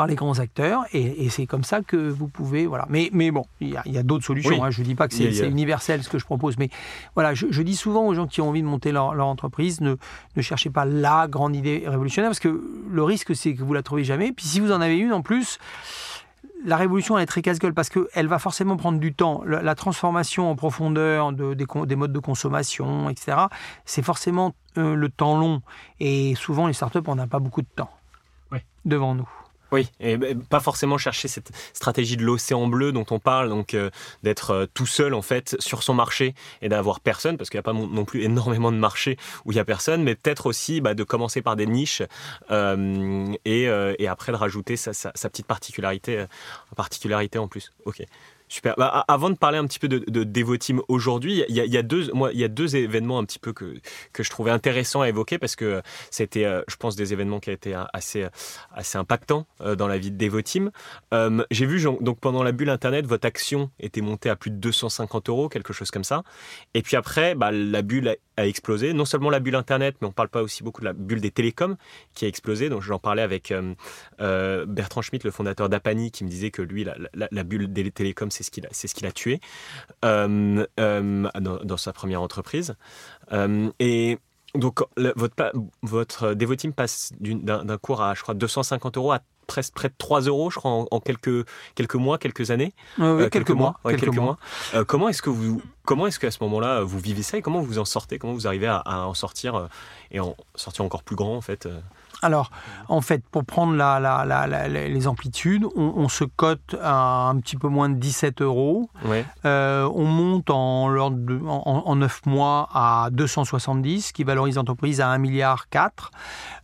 par les grands acteurs, et, c'est comme ça que vous pouvez... Voilà. Mais, mais bon, il y a, d'autres solutions, hein. je ne dis pas que c'est universel ce que je propose, mais voilà, je, dis souvent aux gens qui ont envie de monter leur, entreprise, ne, ne, cherchez pas la grande idée révolutionnaire, parce que le risque, c'est que vous la trouvez jamais, puis si vous en avez une en plus la révolution elle est très casse-gueule parce qu'elle va forcément prendre du temps. La, transformation en profondeur de, des, modes de consommation, etc., c'est forcément euh, le temps long. Et souvent, les startups, on n'a pas beaucoup de temps devant nous. Oui, et ben, pas forcément chercher cette stratégie de l'océan bleu dont on parle, donc euh, d'être euh, tout seul en fait sur son marché et d'avoir personne, parce qu'il n'y a pas non plus énormément de marchés où il y a personne, mais peut-être aussi bah, de commencer par des niches euh, et, après de rajouter sa, petite particularité, particularité en plus. Super. Bah, avant de parler un petit peu de, de aujourd'hui, il y, a, deux, moi, il y a deux événements un petit peu que, que je trouvais intéressants à évoquer parce que c'était, euh, je pense, des événements qui ont été assez, assez impactants euh, dans la vie de Devoteam. Euh, j'ai vu, donc pendant la bulle Internet, votre action était montée à plus de 250 euros, quelque chose comme ça. Et puis après, bah, la bulle a, explosé. Non seulement la bulle Internet, mais on parle pas aussi beaucoup de la bulle des télécoms qui a explosé. Donc j'en parlais avec Bertrand Schmitt, le fondateur d'Apani, qui me disait que lui, la, bulle des télécoms, c'est ce qu'il a, ce qu'il a tué euh, euh, dans, sa première entreprise. Euh, et donc votre, votre Devoteam passe d'un cours à, je crois, 250 euros à presque près de 3 euros, je crois, en, quelques, quelques mois, quelques années. quelques, mois. quelques, mois. comment est-ce que vous, comment est-ce qu'à ce, moment-là, vous vivez ça et comment vous en sortez? Comment vous arrivez à, en sortir et en sortir encore plus grand, en fait alors, en fait, pour prendre les amplitudes, on, se cote à un petit peu moins de 17 euros. Euh, on monte en, en, 9 mois à 270, qui valorise l'entreprise à 1,4 milliard.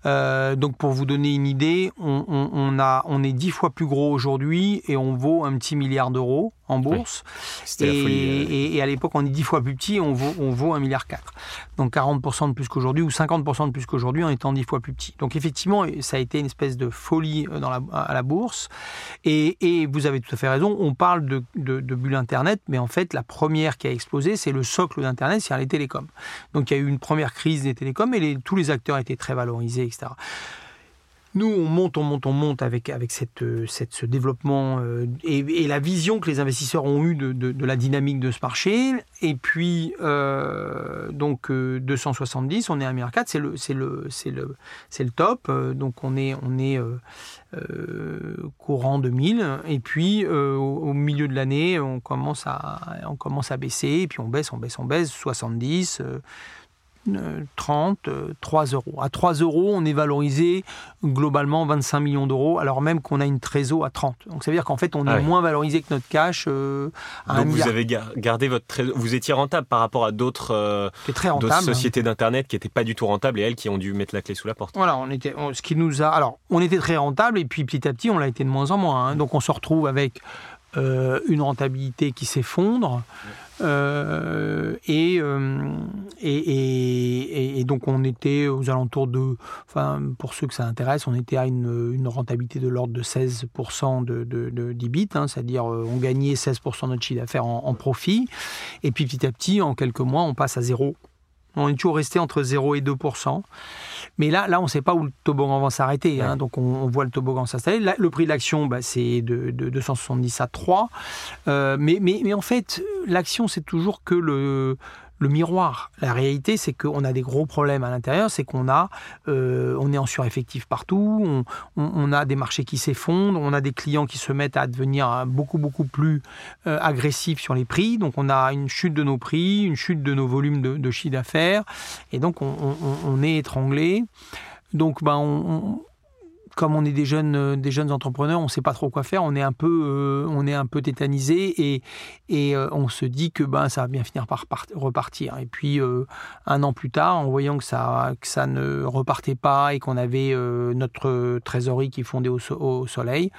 Euh, donc, pour vous donner une idée, on, a, on est 10 fois plus gros aujourd'hui et on vaut un petit milliard d'euros en bourse. Euh. Et, à l'époque, on est 10 fois plus petit, on vaut, on vaut 1,4 milliard. Donc 40% de plus qu'aujourd'hui ou 50% de plus qu'aujourd'hui en étant 10 fois plus petit. Donc effectivement, ça a été une espèce de folie euh, dans la, à la bourse. Et, vous avez tout à fait raison, on parle de, de, de, bulle Internet, mais en fait, la première qui a explosé, c'est le socle d'Internet, c'est-à-dire les télécoms. Donc il y a eu une première crise des télécoms et les, tous les acteurs étaient très valorisés, etc. nous, on monte, on monte, on monte avec, cette ce développement et, et, la vision que les investisseurs ont eue de, la dynamique de ce marché. Et puis, donc, 270, on est à 1,4 milliard, c'est le, c'est le, top. donc, on est, on est courant 2000. Et puis, au, au, milieu de l'année, on commence à, on commence à baisser. Et puis, on baisse, on baisse, on baisse, 70. 30, 3 euros. À 3 euros, on est valorisé globalement 25 millions d'euros, alors même qu'on a une trésor à 30. Donc ça veut dire qu'en fait, on est ah moins valorisé que notre cash. Euh, à Donc vous avez gardé votre trésor. Vous étiez rentable par rapport à d'autres euh, sociétés d'internet qui n'étaient pas du tout rentables et elles qui ont dû mettre la clé sous la porte. Voilà, on était, ce qui nous a. Alors, on était très rentable et puis petit à petit, on l'a été de moins en moins. Hein. Donc on se retrouve avec euh, une rentabilité qui s'effondre. Euh, euh, et, et, et, donc on était aux alentours de, enfin pour ceux que ça intéresse, on était à une, une rentabilité de l'ordre de 16% de, de, d'IBIT, hein, c'est-à-dire on gagnait 16% de notre chiffre d'affaires en, en, profit, et puis petit à petit, en quelques mois, on passe à zéro. On est toujours resté entre 0 et 2% mais là, là on ne sait pas où le toboggan va s'arrêter. Hein, donc on, voit le toboggan s'installer. Le prix de l'action, bah, c'est de, 270 à 3. Euh, mais, mais, mais en fait, l'action, c'est toujours que le, le miroir. La réalité, c'est qu'on a des gros problèmes à l'intérieur, c'est qu'on a, euh, on est en sureffectif partout, on, a des marchés qui s'effondrent, on a des clients qui se mettent à devenir hein, beaucoup beaucoup plus euh, agressifs sur les prix. Donc on a une chute de nos prix, une chute de nos volumes de, chiffre d'affaires, et donc on, est étranglé. Donc ben comme on est des jeunes, euh, entrepreneurs, on ne sait pas trop quoi faire, on est un peu, euh, tétanisé et, euh, on se dit que ben, ça va bien finir par repartir. Et puis, un an plus tard, en voyant que ça, ne repartait pas et qu'on avait notre trésorerie qui fondait au, soleil,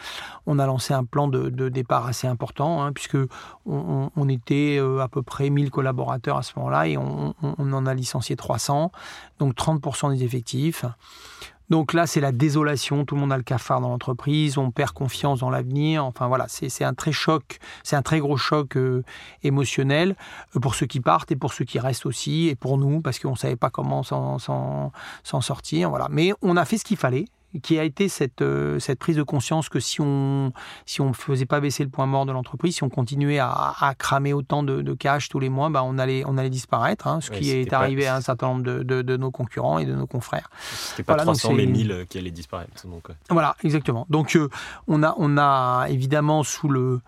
on a lancé un plan de, départ assez important, hein, puisque on, on, était à peu près 1000 collaborateurs à ce moment-là et on, on en a licencié 300, donc 30% des effectifs. Donc là, c'est la désolation. Tout le monde a le cafard dans l'entreprise. On perd confiance dans l'avenir. Enfin voilà, c'est un très choc, c'est un très gros choc euh, émotionnel euh, pour ceux qui partent et pour ceux qui restent aussi et pour nous parce qu'on savait pas comment s'en sortir. Voilà, mais on a fait ce qu'il fallait qui a été cette, euh, cette prise de conscience que si on si on faisait pas baisser le point mort de l'entreprise, si on continuait à, à cramer autant de, de, cash tous les mois, bah on allait on allait disparaître, hein, ce qui est arrivé à un certain nombre de, de, de, nos concurrents et de nos confrères. C'était pas 300 mais 1000 qui allaient disparaître. Donc, Voilà, exactement. Donc euh, on a on a évidemment sous le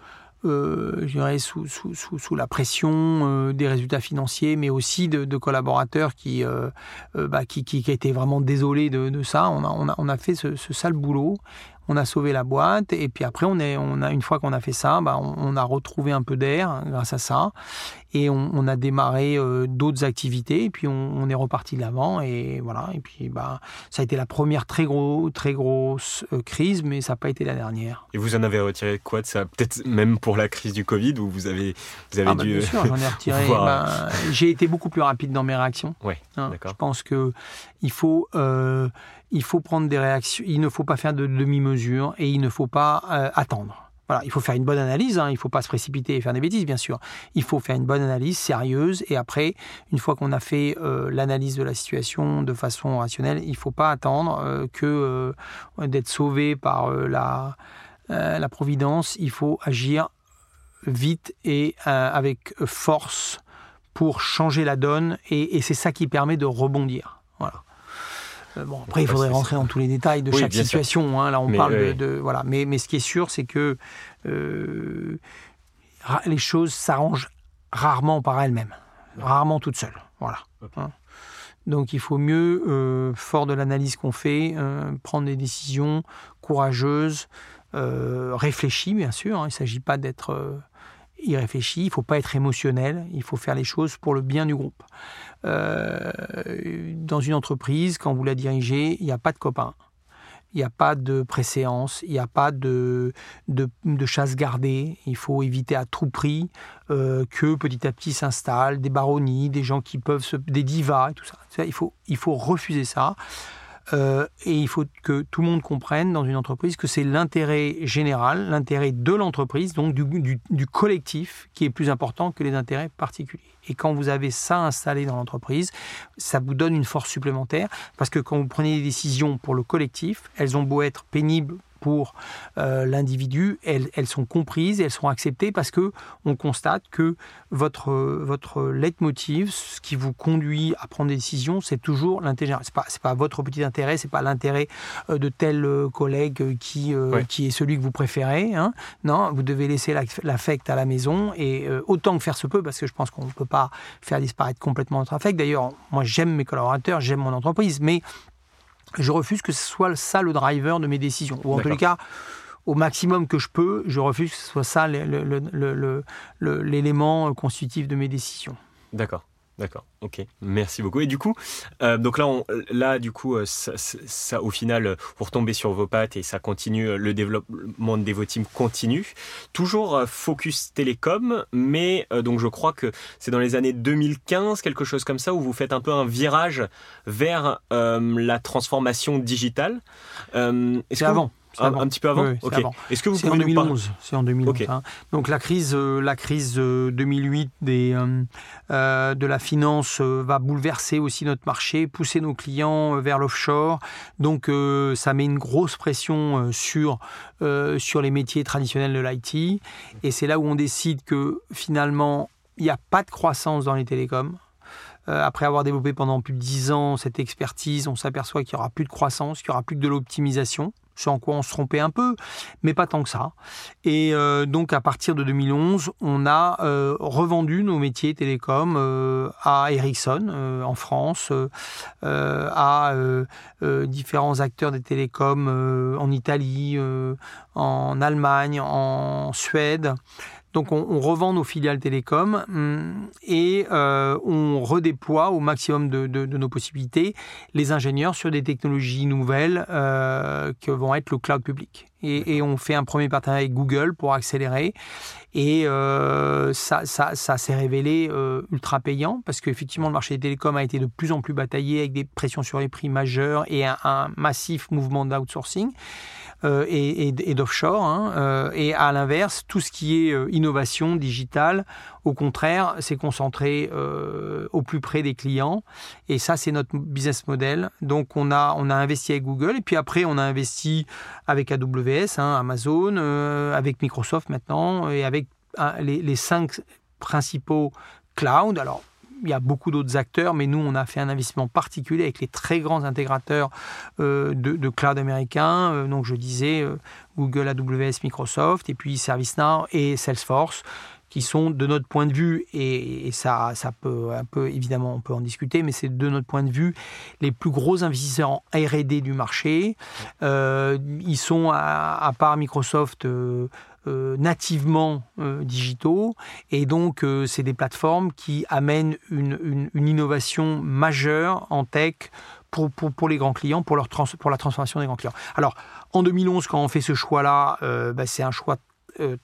euh, je dirais sous, sous, sous, sous, la pression euh, des résultats financiers, mais aussi de, de collaborateurs qui, euh, euh bah, qui, qui, qui, étaient vraiment désolés de, de ça. On a, on, a, on a fait ce, ce sale boulot on a sauvé la boîte et puis après on est on a une fois qu'on a fait ça bah, on, a retrouvé un peu d'air grâce à ça et on, a démarré euh, d'autres activités et puis on, est reparti de l'avant et voilà. Et puis bah ça a été la première très gros très grosse euh, crise mais ça n'a pas été la dernière. Et vous en avez retiré quoi de ça? Peut-être même pour la crise du Covid où vous avez vous avez ah, bah, dû bien sûr j'en ai retiré. bah, j'ai été beaucoup plus rapide dans mes réactions. Ouais, hein, je pense que il faut euh, il faut prendre des réactions, il ne faut pas faire de demi-mesure et il ne faut pas euh, attendre. Voilà, il faut faire une bonne analyse, hein, il ne faut pas se précipiter et faire des bêtises, bien sûr. Il faut faire une bonne analyse sérieuse et après, une fois qu'on a fait euh, l'analyse de la situation de façon rationnelle, il ne faut pas attendre euh, que d'être sauvé par la, providence. Il faut agir vite et avec force pour changer la donne et c'est ça qui permet de rebondir. Euh, bon, après, il faudrait rentrer dans tous les détails de chaque situation. Hein. Là, on parle de, voilà. Mais, mais ce qui est sûr, c'est que euh, les choses s'arrangent rarement par elles-mêmes, rarement toutes seules. Voilà. Hein. Donc, il faut mieux, euh, fort de l'analyse qu'on fait, prendre des décisions courageuses, réfléchies, bien sûr. Hein. Il ne s'agit pas d'être irréfléchi, il ne faut pas être émotionnel, il faut faire les choses pour le bien du groupe. Euh, dans une entreprise, quand vous la dirigez, il n'y a pas de copains. Il n'y a pas de préséance, il n'y a pas de, de, chasse gardée. Il faut éviter à tout prix euh, que petit à petit s'installent des baronnies, des gens qui peuvent se, des divas et tout ça. Il faut, il faut refuser ça. Euh, et il faut que tout le monde comprenne dans une entreprise que c'est l'intérêt général, l'intérêt de l'entreprise, donc du, du, collectif, qui est plus important que les intérêts particuliers. Et quand vous avez ça installé dans l'entreprise, ça vous donne une force supplémentaire parce que quand vous prenez des décisions pour le collectif, elles ont beau être pénibles pour euh, l'individu, elles, elles, sont comprises elles sont acceptées parce que on constate que votre, votre leitmotiv, ce qui vous conduit à prendre des décisions, c'est toujours l'intérêt. C'est pas, pas votre petit intérêt, c'est pas l'intérêt euh, de tel euh, collègue qui, qui est celui que vous préférez. Hein. Non, vous devez laisser l'affect à la maison et autant que faire se peut, parce que je pense qu'on ne peut pas faire disparaître complètement notre affect. D'ailleurs, moi j'aime mes collaborateurs, j'aime mon entreprise, mais je refuse que ce soit ça le driver de mes décisions. Ou en tous les cas, au maximum que je peux, je refuse que ce soit ça l'élément constitutif de mes décisions. D'accord. D'accord, ok, merci beaucoup. Et du coup, euh, donc là, on, là, du coup, euh, ça, au final, vous retombez sur vos pattes et ça continue, euh, le développement de Devoteam continue. Toujours focus télécom, mais donc je crois que c'est dans les années 2015, quelque chose comme ça, où vous faites un peu un virage vers la transformation digitale. c'est avant. Un, petit peu avant. Est-ce que vous pouvez en 2011. C'est en 2011. Hein. Donc la crise, euh, la crise 2008 euh, des, euh, de la finance va bouleverser aussi notre marché, pousser nos clients vers l'offshore. Donc ça met une grosse pression sur sur les métiers traditionnels de l'IT. Et c'est là où on décide que finalement il n'y a pas de croissance dans les télécoms après avoir développé pendant plus de 10 ans cette expertise, on s'aperçoit qu'il n'y aura plus de croissance, qu'il n'y aura plus que de l'optimisation ce en quoi on se trompait un peu, mais pas tant que ça. Et euh, donc à partir de 2011, on a euh, revendu nos métiers télécoms euh, à Ericsson en France, à différents acteurs des télécoms en Italie, en Allemagne, en Suède. Donc on, revend nos filiales télécom hum, et euh, on redéploie au maximum de, nos possibilités les ingénieurs sur des technologies nouvelles euh, que vont être le cloud public. Et, on fait un premier partenariat avec Google pour accélérer. Et euh, ça, s'est révélé ultra payant parce qu'effectivement le marché des télécoms a été de plus en plus bataillé avec des pressions sur les prix majeures et un massif mouvement d'outsourcing. Euh, et, d'offshore. Hein, euh, et à l'inverse, tout ce qui est euh, innovation digitale, au contraire, c'est concentré au plus près des clients. Et ça, c'est notre business model. Donc, on a, on a investi avec Google. Et puis après, on a investi avec AWS, hein, Amazon, avec Microsoft maintenant, et avec les, les cinq principaux clouds. Alors, il y a beaucoup d'autres acteurs, mais nous, on a fait un investissement particulier avec les très grands intégrateurs euh, de, cloud américains. Euh, donc, je disais euh, Google, AWS, Microsoft, et puis ServiceNow et Salesforce qui sont de notre point de vue, et, ça, ça peut un peu, évidemment, on peut en discuter, mais c'est de notre point de vue les plus gros investisseurs en R&D du marché. ils sont, à, part Microsoft, euh, nativement euh, digitaux. Et donc, euh, c'est des plateformes qui amènent une, innovation majeure en tech pour, pour, les grands clients, pour, leur pour la transformation des grands clients. Alors, en 2011, quand on fait ce choix-là, bah, c'est un choix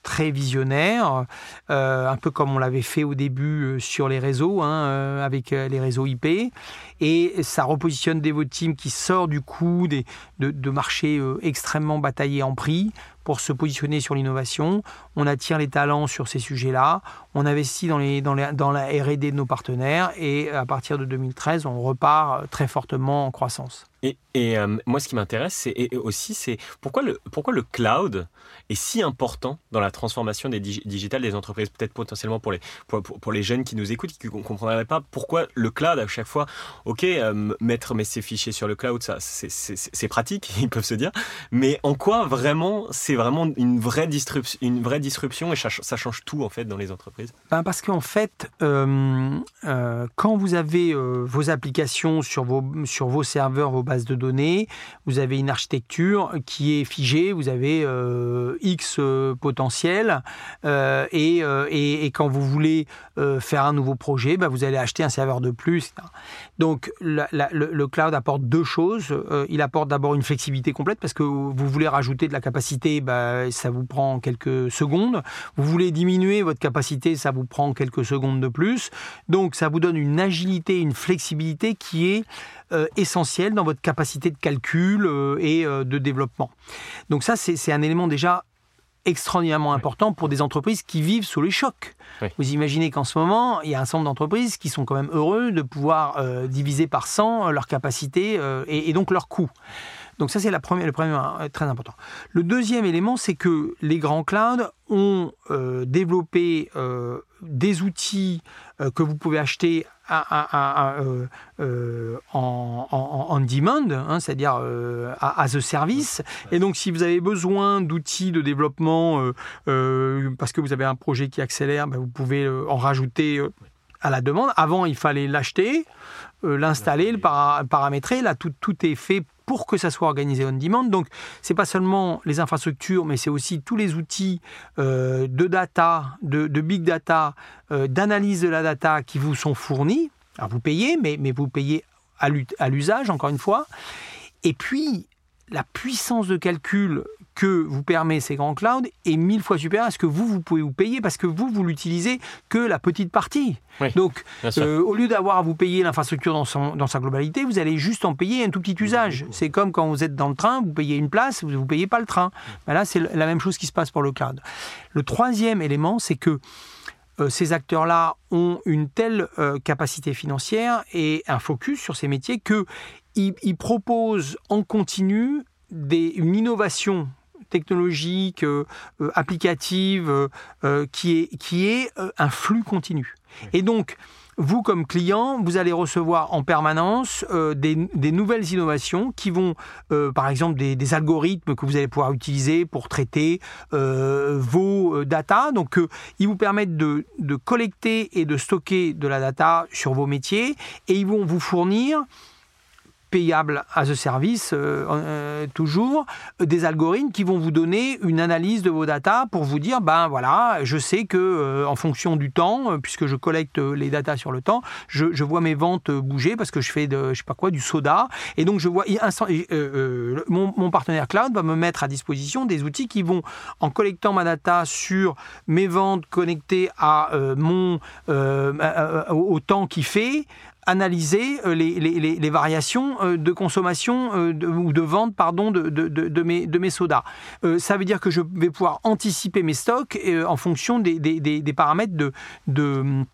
très visionnaire, un peu comme on l'avait fait au début sur les réseaux, hein, avec les réseaux IP. Et ça repositionne Devoteam qui sort du coup de, de marchés extrêmement bataillés en prix pour se positionner sur l'innovation. On attire les talents sur ces sujets-là. On investit dans, les, dans, la RD de nos partenaires. Et à partir de 2013, on repart très fortement en croissance. Et, euh, moi, ce qui m'intéresse aussi, c'est pourquoi le, pourquoi le cloud est si important dans la transformation des digitales des entreprises? Peut-être potentiellement pour les, pour, pour, les jeunes qui nous écoutent, qui ne comprendraient pas pourquoi le cloud, à chaque fois, ok, euh, mettre mes ces fichiers sur le cloud, ça, c'est pratique, ils peuvent se dire. Mais en quoi vraiment c'est vraiment une vraie, disruption, une vraie disruption et ça, change tout en fait dans les entreprises ben Parce qu'en fait, euh, euh, quand vous avez euh, vos applications sur vos, sur vos serveurs, vos bases de données, vous avez une architecture qui est figée, vous avez X potentiel et, et, quand vous voulez faire un nouveau projet, ben vous allez acheter un serveur de plus. Donc le, cloud apporte deux choses. il apporte d'abord une flexibilité complète parce que vous voulez rajouter de la capacité bah, ça vous prend quelques secondes. Vous voulez diminuer votre capacité, ça vous prend quelques secondes de plus. Donc ça vous donne une agilité, une flexibilité qui est euh, essentielle dans votre capacité de calcul euh, et euh, de développement. Donc ça, c'est un élément déjà extraordinairement important pour des entreprises qui vivent sous les chocs. Vous imaginez qu'en ce moment, il y a un certain nombre d'entreprises qui sont quand même heureux de pouvoir euh, diviser par 100 leur capacité euh, et, donc leur coût. Donc ça, c'est le premier euh, très important. Le deuxième élément, c'est que les grands clouds ont euh, développé euh, des outils que vous pouvez acheter en, en, demand, hein, c'est-à-dire à, as a service. Et donc, si vous avez besoin d'outils de développement parce que vous avez un projet qui accélère, ben, vous pouvez en rajouter à la demande. Avant, il fallait l'acheter, l'installer, le paramétrer. Là, tout, tout est fait pour que ça soit organisé on demand. Donc, c'est pas seulement les infrastructures, mais c'est aussi tous les outils euh, de data, de, big data, euh, d'analyse de la data qui vous sont fournis. Alors, vous payez, mais, mais vous payez à l'usage, encore une fois. Et puis, la puissance de calcul que vous permet ces grands clouds est mille fois supérieure à ce que vous, vous pouvez vous payer parce que vous, vous l'utilisez que la petite partie. Donc, euh, au lieu d'avoir à vous payer l'infrastructure dans, dans, sa globalité, vous allez juste en payer un tout petit usage. C'est comme quand vous êtes dans le train, vous payez une place, vous ne payez pas le train. Ben là, c'est la même chose qui se passe pour le cloud. Le troisième élément, c'est que euh, ces acteurs-là ont une telle euh, capacité financière et un focus sur ces métiers qu'ils ils proposent en continu des, une innovation technologique, euh, euh, applicative, euh, qui est, qui est un flux continu. Et donc, vous, comme client, vous allez recevoir en permanence des, des, nouvelles innovations qui vont, par exemple, des, des, algorithmes que vous allez pouvoir utiliser pour traiter vos data. Donc, ils vous permettent de, de, collecter et de stocker de la data sur vos métiers et ils vont vous fournir payable à ce service, euh, euh, toujours, des algorithmes qui vont vous donner une analyse de vos datas pour vous dire, ben voilà, je sais que euh, en fonction du temps, puisque je collecte les datas sur le temps, je, vois mes ventes bouger parce que je fais je sais pas quoi, du soda, et donc je vois, mon, mon, partenaire cloud va me mettre à disposition des outils qui vont, en collectant ma data sur mes ventes connectées à mon, au temps qu'il fait, analyser euh, les, les, les, variations euh, de consommation euh, ou de vente pardon, de, de, de, mes, de mes sodas. ça veut dire que je vais pouvoir anticiper mes stocks en fonction des, des, des paramètres de, de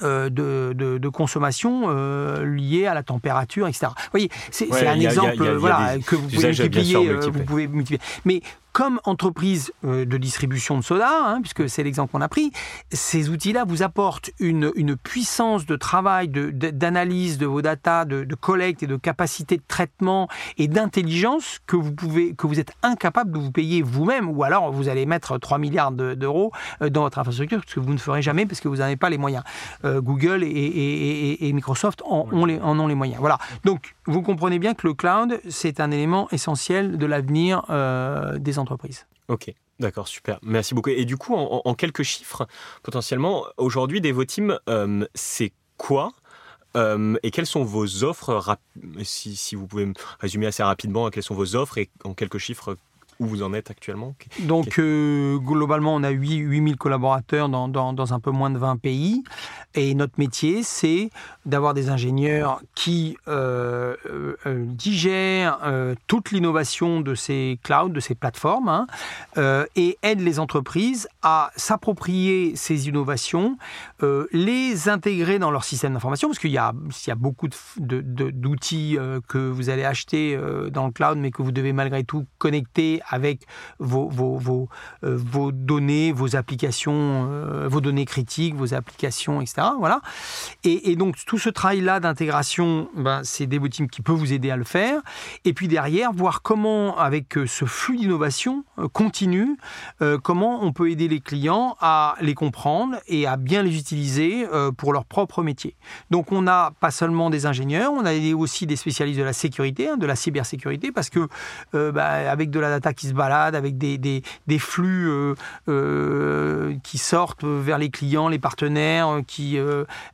de, de, de, consommation euh, liée à la température, etc. Vous voyez, c'est un exemple voilà, que vous pouvez multiplier, vous pouvez multiplier. Mais comme entreprise euh, de distribution de soda, hein, puisque c'est l'exemple qu'on a pris, ces outils-là vous apportent une, une, puissance de travail, d'analyse de, de, vos datas, de, de, collecte et de capacité de traitement et d'intelligence que vous pouvez, que vous êtes incapable de vous payer vous-même, ou alors vous allez mettre 3 milliards d'euros euh, dans votre infrastructure, ce que vous ne ferez jamais parce que vous n'en avez pas les moyens. Euh, Google et, et, et, Microsoft en, ont les, en ont les moyens. Voilà. Donc, vous comprenez bien que le cloud, c'est un élément essentiel de l'avenir euh, des entreprises. Ok. D'accord, super. Merci beaucoup. Et du coup, en, quelques chiffres, potentiellement, aujourd'hui, Devoteam, euh, c'est quoi euh, et quelles sont vos offres si, si, vous pouvez me résumer assez rapidement, quelles sont vos offres et en quelques chiffres, où vous en êtes actuellement Donc, euh, globalement, on a 8, 8000 collaborateurs dans, dans, un peu moins de 20 pays. Et notre métier, c'est d'avoir des ingénieurs qui euh, euh, digèrent toute l'innovation de ces clouds, de ces plateformes, hein, et aident les entreprises à s'approprier ces innovations, les intégrer dans leur système d'information, parce qu'il y, y, a beaucoup d'outils de, que vous allez acheter dans le cloud, mais que vous devez malgré tout connecter avec vos, vos, vos, euh, vos données, vos applications, euh, vos données critiques, vos applications, etc. Voilà. Et, donc tout ce travail-là d'intégration, ben, c'est Devoteam qui peut vous aider à le faire. Et puis derrière, voir comment, avec euh, ce flux d'innovation continu, comment on peut aider les clients à les comprendre et à bien les utiliser pour leur propre métier. Donc on n'a pas seulement des ingénieurs, on a aussi des spécialistes de la sécurité, hein, de la cybersécurité, parce que ben, avec de la data qui se baladent avec des, des, flux euh, euh, qui sortent vers les clients, les partenaires, qui puis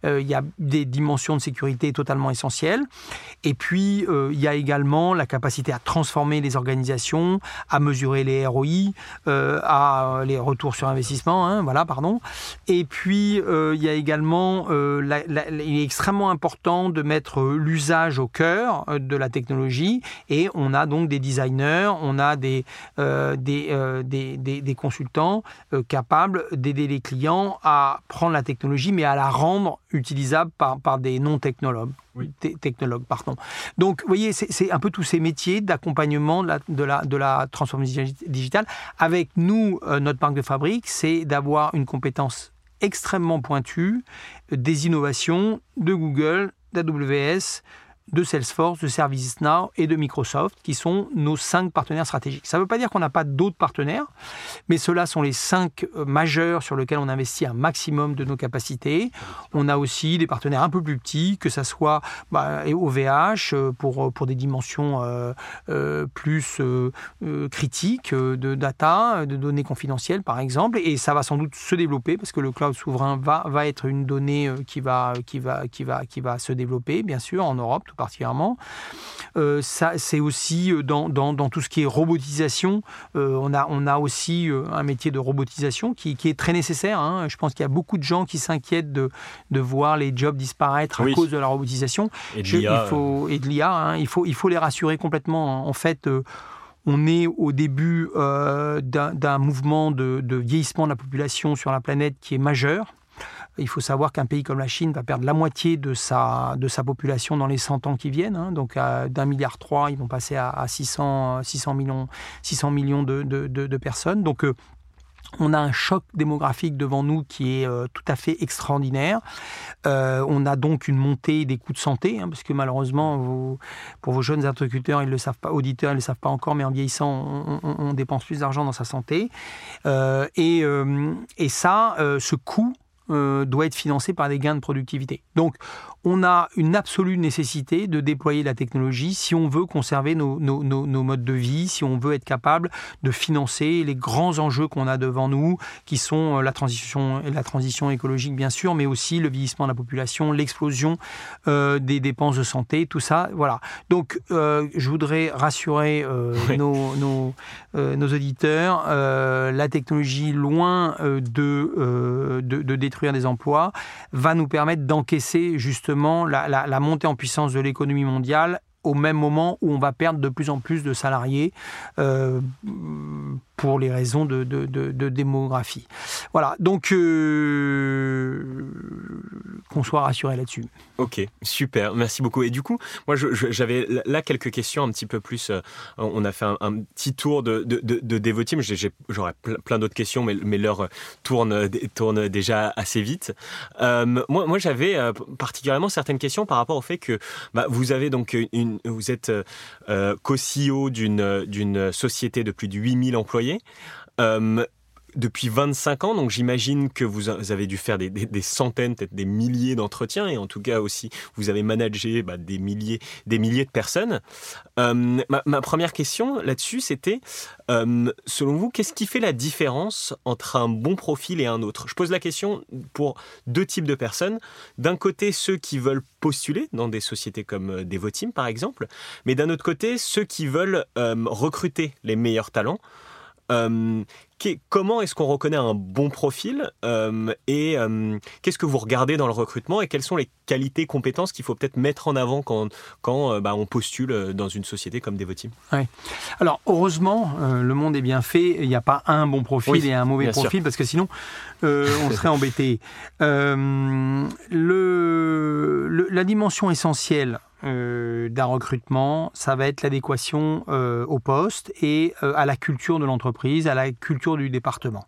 il y a des dimensions de sécurité totalement essentielles. Et puis il y a également la capacité à transformer les organisations, à mesurer les ROI, à les retours sur investissement, hein, voilà, pardon. Et puis il y a également, il est extrêmement important de mettre l'usage au cœur de la technologie et on a donc des designers, on a des, euh, euh, des, des, des, consultants euh, capables d'aider les clients à prendre la technologie, mais à la rendre utilisable par, par des non-technologues. technologues, pardon. Donc, vous voyez, c'est un peu tous ces métiers d'accompagnement de la, de, la, de la transformation digitale. Avec nous, notre marque de fabrique, c'est d'avoir une compétence extrêmement pointue des innovations de Google, d'AWS, de Salesforce, de ServiceNow et de Microsoft, qui sont nos cinq partenaires stratégiques. Ça ne veut pas dire qu'on n'a pas d'autres partenaires, mais ceux-là sont les cinq euh, majeurs sur lesquels on investit un maximum de nos capacités. On a aussi des partenaires un peu plus petits, que ce soit bah, OVH euh, pour, euh, pour des dimensions plus critiques de data, de données confidentielles par exemple, et ça va sans doute se développer parce que le cloud souverain va, va être une donnée qui va, qui, va, qui, va, qui va se développer, bien sûr, en Europe, particulièrement. Euh, ça, c'est aussi euh, dans, dans, dans, tout ce qui est robotisation. Euh, on, a, on a aussi un métier de robotisation qui, qui est très nécessaire. Hein. Je pense qu'il y a beaucoup de gens qui s'inquiètent de, de voir les jobs disparaître à cause de la robotisation. Et de l'IA. Il faut, et de l'IA. Hein. Il, faut, il faut les rassurer complètement. En fait, on est au début d'un mouvement de, de, vieillissement de la population sur la planète qui est majeur. Il faut savoir qu'un pays comme la Chine va perdre la moitié de sa, de sa population dans les 100 ans qui viennent. Hein. donc d'un milliard trois, ils vont passer à, 600, 600 millions, 600 millions de, de, de, personnes. Donc euh, on a un choc démographique devant nous qui est euh, tout à fait extraordinaire. Euh, on a donc une montée des coûts de santé, hein, parce que malheureusement, pour vos jeunes interlocuteurs, ils le savent pas, auditeurs, ils le savent pas encore, mais en vieillissant, on, dépense plus d'argent dans sa santé. et, et ça, ce coût euh, doit être financé par des gains de productivité. On a une absolue nécessité de déployer la technologie si on veut conserver nos, modes de vie, si on veut être capable de financer les grands enjeux qu'on a devant nous, qui sont euh, la transition, la transition écologique bien sûr, mais aussi le vieillissement de la population, l'explosion euh, des dépenses de santé, tout ça. Voilà. Donc, je voudrais rassurer nos, nos, auditeurs, la technologie, loin de, de détruire des emplois, va nous permettre d'encaisser justement la, montée en puissance de l'économie mondiale au même moment où on va perdre de plus en plus de salariés euh, pour les raisons de, démographie. Voilà, donc euh, qu'on soit rassuré là-dessus. Ok, super, merci beaucoup. Et du coup, moi j'avais là quelques questions un petit peu plus. Euh, on a fait un, petit tour de, de, de J'aurais plein d'autres questions, mais, mais l'heure tourne, tourne déjà assez vite. Moi, moi j'avais particulièrement certaines questions par rapport au fait que bah, vous avez donc une, vous êtes co-CEO d'une société de plus de 8000 employés. Euh, depuis 25 ans, donc j'imagine que vous avez dû faire des, centaines, peut-être des milliers d'entretiens, et en tout cas aussi, vous avez managé bah, des, milliers, des milliers de personnes. Euh, ma, première question là-dessus, c'était, euh, selon vous, qu'est-ce qui fait la différence entre un bon profil et un autre? Je pose la question pour deux types de personnes. D'un côté, ceux qui veulent postuler dans des sociétés comme Devoteam, par exemple, mais d'un autre côté, ceux qui veulent recruter les meilleurs talents. Euh, comment est-ce qu'on reconnaît un bon profil euh, et euh, qu'est-ce que vous regardez dans le recrutement et quelles sont les qualités, compétences qu'il faut peut-être mettre en avant quand, quand bah, on postule dans une société comme Devoteam? Ouais. Alors heureusement, le monde est bien fait, il n'y a pas un bon profil et un mauvais profil parce que sinon on serait embêté. Le, la dimension essentielle euh, d'un recrutement, ça va être l'adéquation euh, au poste et euh, à la culture de l'entreprise, à la culture du département.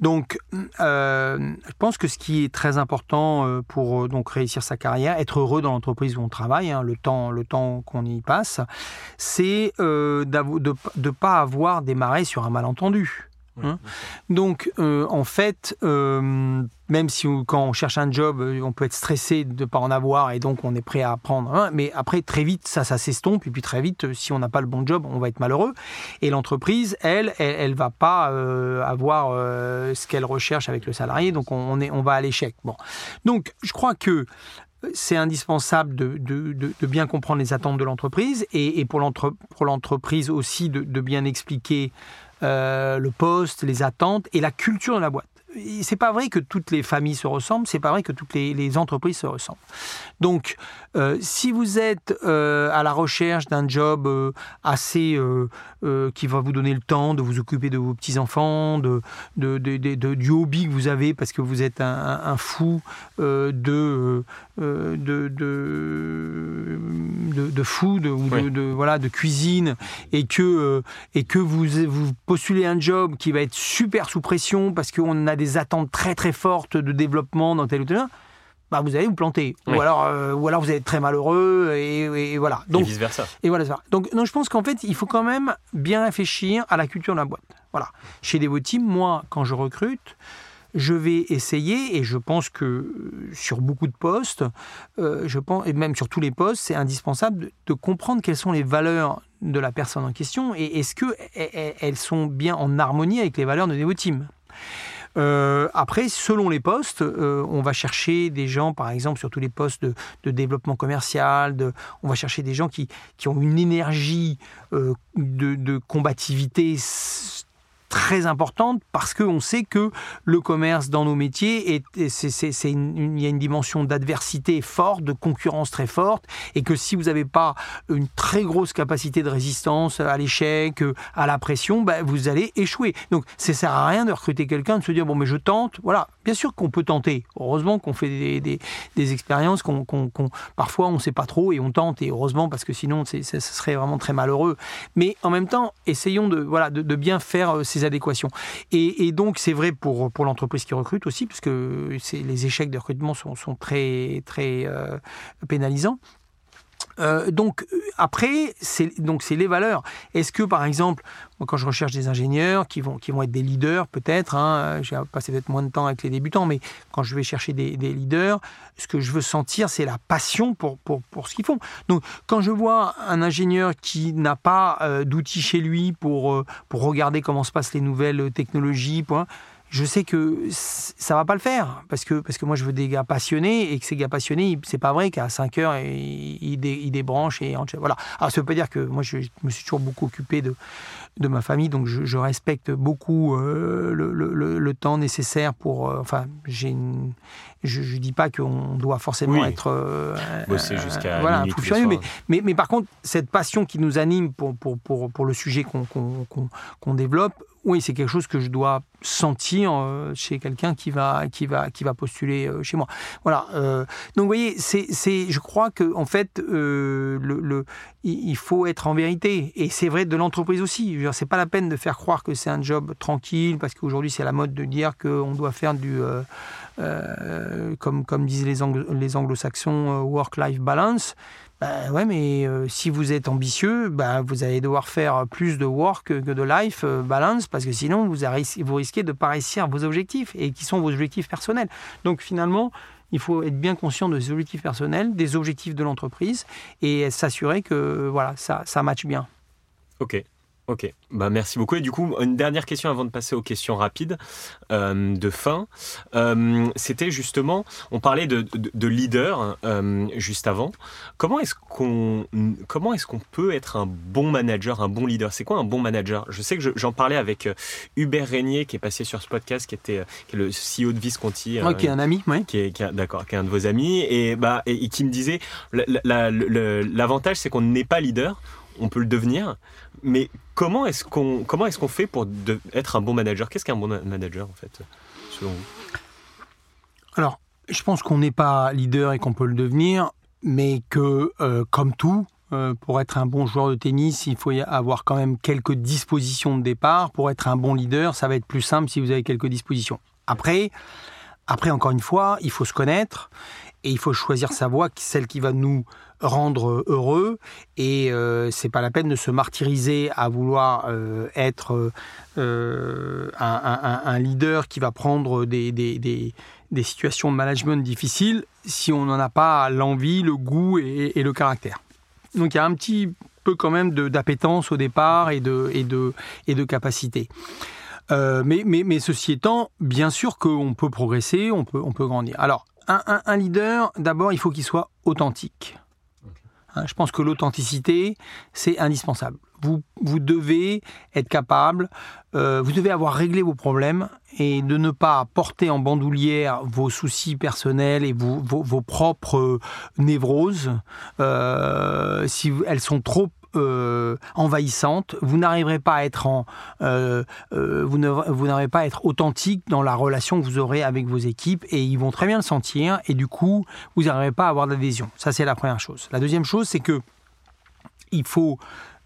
Donc, je pense que ce qui est très important pour donc réussir sa carrière, être heureux dans l'entreprise où on travaille, hein, le temps, le temps qu'on y passe, c'est de ne pas avoir démarré sur un malentendu. Hein. Donc, en fait même si quand on cherche un job, euh, on peut être stressé de ne pas en avoir et donc on est prêt à apprendre. Mais après, très vite, ça, ça s'estompe. Et puis très vite, si on n'a pas le bon job, on va être malheureux. Et l'entreprise, elle, elle, ne va pas euh, avoir euh, ce qu'elle recherche avec le salarié. Donc on, est, on va à l'échec. Bon. Donc je crois que c'est indispensable de, bien comprendre les attentes de l'entreprise et, pour l'entreprise aussi de, bien expliquer le poste, les attentes et la culture de la boîte c'est pas vrai que toutes les familles se ressemblent, c'est pas vrai que toutes les, entreprises se ressemblent. Donc, euh, si vous êtes euh, à la recherche d'un job euh, assez qui va vous donner le temps de vous occuper de vos petits enfants, de, de, du hobby que vous avez parce que vous êtes un, fou de de, de, de, food ou de, voilà de cuisine et que et que vous vous postulez un job qui va être super sous pression parce qu'on a des attentes très très fortes de développement dans tel ou tel bah vous allez vous planter. Ou, alors, euh, ou alors vous allez être très malheureux et, voilà. Donc, et vice versa. Et voilà. Donc non, je pense qu'en fait, il faut quand même bien réfléchir à la culture de la boîte. Voilà. Chez Devoteam, moi, quand je recrute, je vais essayer, et je pense que sur beaucoup de postes, euh, je pense, et même sur tous les postes, c'est indispensable de, comprendre quelles sont les valeurs de la personne en question et est-ce qu'elles sont bien en harmonie avec les valeurs de Devoteam. Euh, après, selon les postes, euh, on va chercher des gens, par exemple, sur tous les postes de, développement commercial, on va chercher des gens qui, ont une énergie euh, de combativité très importante parce qu'on sait que le commerce dans nos métiers, est, c'est, il y a une dimension d'adversité forte, de concurrence très forte, et que si vous n'avez pas une très grosse capacité de résistance à l'échec, à la pression, ben, vous allez échouer. Donc ça sert à rien de recruter quelqu'un, de se dire bon mais je tente. Voilà, bien sûr qu'on peut tenter. Heureusement qu'on fait des, expériences, qu'on, qu'on, parfois on ne sait pas trop et on tente. Et heureusement parce que sinon ce serait vraiment très malheureux. Mais en même temps, essayons de voilà de, bien faire euh, ces adéquations. Et, donc, c'est vrai pour, pour l'entreprise qui recrute aussi, puisque les échecs de recrutement sont, sont très, très euh, pénalisants. Euh, donc après, c'est donc c'est les valeurs. Est-ce que par exemple, quand je recherche des ingénieurs qui vont qui vont être des leaders, peut-être, hein, j'ai passé peut-être moins de temps avec les débutants, mais quand je vais chercher des, leaders, ce que je veux sentir, c'est la passion pour, pour, pour ce qu'ils font. Donc quand je vois un ingénieur qui n'a pas euh, d'outils chez lui pour euh, pour regarder comment se passent les nouvelles technologies, point, je sais que ça va pas le faire parce que parce que moi je veux des gars passionnés et que ces gars passionnés c'est pas vrai qu'à 5 heures ils, ils, débranchent et voilà. Alors ça veut pas dire que moi je me suis toujours beaucoup occupé de de ma famille donc je, respecte beaucoup euh, le, le, le, temps nécessaire pour euh, enfin j'ai une je, je dis pas qu'on doit forcément être euh, bosser jusqu'à voilà un fou furieux mais, mais, mais par contre cette passion qui nous anime pour pour pour, pour le sujet qu'on qu'on développe oui, c'est quelque chose que je dois sentir euh, chez quelqu'un qui va, qui, va, qui va postuler euh, chez moi. Voilà. Euh, donc, vous voyez, c'est, je crois que en fait, le, le, il faut être en vérité. Et c'est vrai de l'entreprise aussi. C'est pas la peine de faire croire que c'est un job tranquille, parce qu'aujourd'hui, c'est la mode de dire qu'on doit faire du. comme, comme disent les, les anglo-saxons, work-life balance. Ben ouais, mais euh, si vous êtes ambitieux, ben vous allez devoir faire plus de work que de life euh, balance parce que sinon vous, vous risquez de pas réussir vos objectifs et qui sont vos objectifs personnels. Donc finalement, il faut être bien conscient de ses objectifs personnels, des objectifs de l'entreprise et s'assurer que voilà, ça, ça matche bien. Ok. Ok, bah merci beaucoup. Et du coup, une dernière question avant de passer aux questions rapides euh, de fin. Euh, c'était justement, on parlait de, de, leader euh, juste avant. Comment est-ce qu'on comment est-ce qu'on peut être un bon manager, un bon leader? C'est quoi un bon manager? Je sais que j'en parlais avec Hubert Régnier qui est passé sur ce podcast, qui était qui est le CEO de Visconti, qui est un ami, oui. qui est, d'accord, qui est un de vos amis, et bah et, qui me disait l'avantage c'est qu'on n'est pas leader on peut le devenir, mais comment est-ce qu'on comment est-ce qu'on fait pour être un bon manager? Qu'est-ce qu'un bon manager en fait, selon vous? Alors, je pense qu'on n'est pas leader et qu'on peut le devenir, mais que euh, comme tout, euh, pour être un bon joueur de tennis, il faut avoir quand même quelques dispositions de départ. Pour être un bon leader, ça va être plus simple si vous avez quelques dispositions. Après, après encore une fois, il faut se connaître et il faut choisir sa voie, celle qui va nous rendre heureux. Et euh, c'est pas la peine de se martyriser à vouloir euh, être euh, un, leader qui va prendre des, des, situations de management difficiles si on n'en a pas l'envie, le goût et, le caractère. Donc il y a un petit peu quand même d'appétence au départ et de, et de, et de capacité. mais, mais, mais, ceci étant, bien sûr qu'on peut progresser, on peut, on peut grandir. Alors, un, leader, d'abord, il faut qu'il soit authentique. Hein, je pense que l'authenticité, c'est indispensable. Vous, devez être capable, euh, vous devez avoir réglé vos problèmes et de ne pas porter en bandoulière vos soucis personnels et vos, propres névroses. Euh, si elles sont trop euh, envahissante, vous n'arriverez pas à être en, euh, euh, vous n'arriverez pas à être authentique dans la relation que vous aurez avec vos équipes et ils vont très bien le sentir et du coup vous n'arriverez pas à avoir d'adhésion. Ça c'est la première chose. La deuxième chose c'est que il faut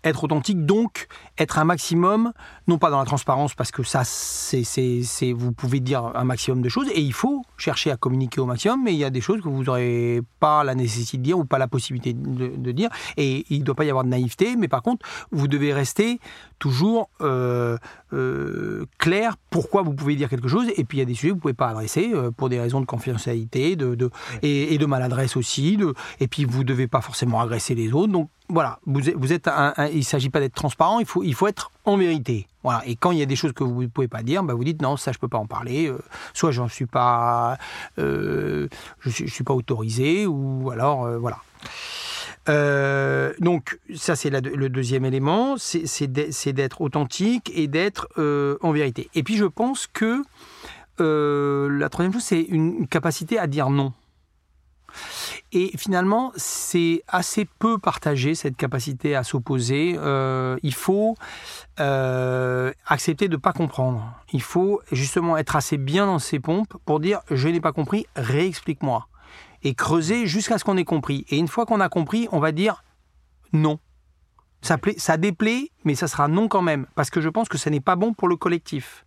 être authentique, donc être un maximum, non pas dans la transparence, parce que ça, c'est, vous pouvez dire un maximum de choses, et il faut chercher à communiquer au maximum, mais il y a des choses que vous n'aurez pas la nécessité de dire ou pas la possibilité de, dire, et il ne doit pas y avoir de naïveté, mais par contre, vous devez rester toujours euh, euh, clair pourquoi vous pouvez dire quelque chose, et puis il y a des sujets que vous ne pouvez pas adresser euh, pour des raisons de confidentialité de, de et, de maladresse aussi, de, et puis vous ne devez pas forcément agresser les autres, donc voilà, vous êtes, vous êtes il ne s'agit pas d'être transparent, il faut, il faut être en vérité. Voilà. Et quand il y a des choses que vous ne pouvez pas dire, bah vous dites non, ça je peux pas en parler. Euh, soit j'en suis pas, euh, je, suis, suis pas autorisé, ou alors euh, voilà. Donc ça c'est le deuxième élément, c'est d'être authentique et d'être en vérité. Et puis je pense que la troisième chose c'est une capacité à dire non. Et finalement, c'est assez peu partagé, cette capacité à s'opposer. Euh, il faut euh, accepter de ne pas comprendre. Il faut justement être assez bien dans ses pompes pour dire je n'ai pas compris, réexplique-moi. Et creuser jusqu'à ce qu'on ait compris. Et une fois qu'on a compris, on va dire non. Ça, plaît, ça déplaît, mais ça sera non quand même. Parce que je pense que ce n'est pas bon pour le collectif.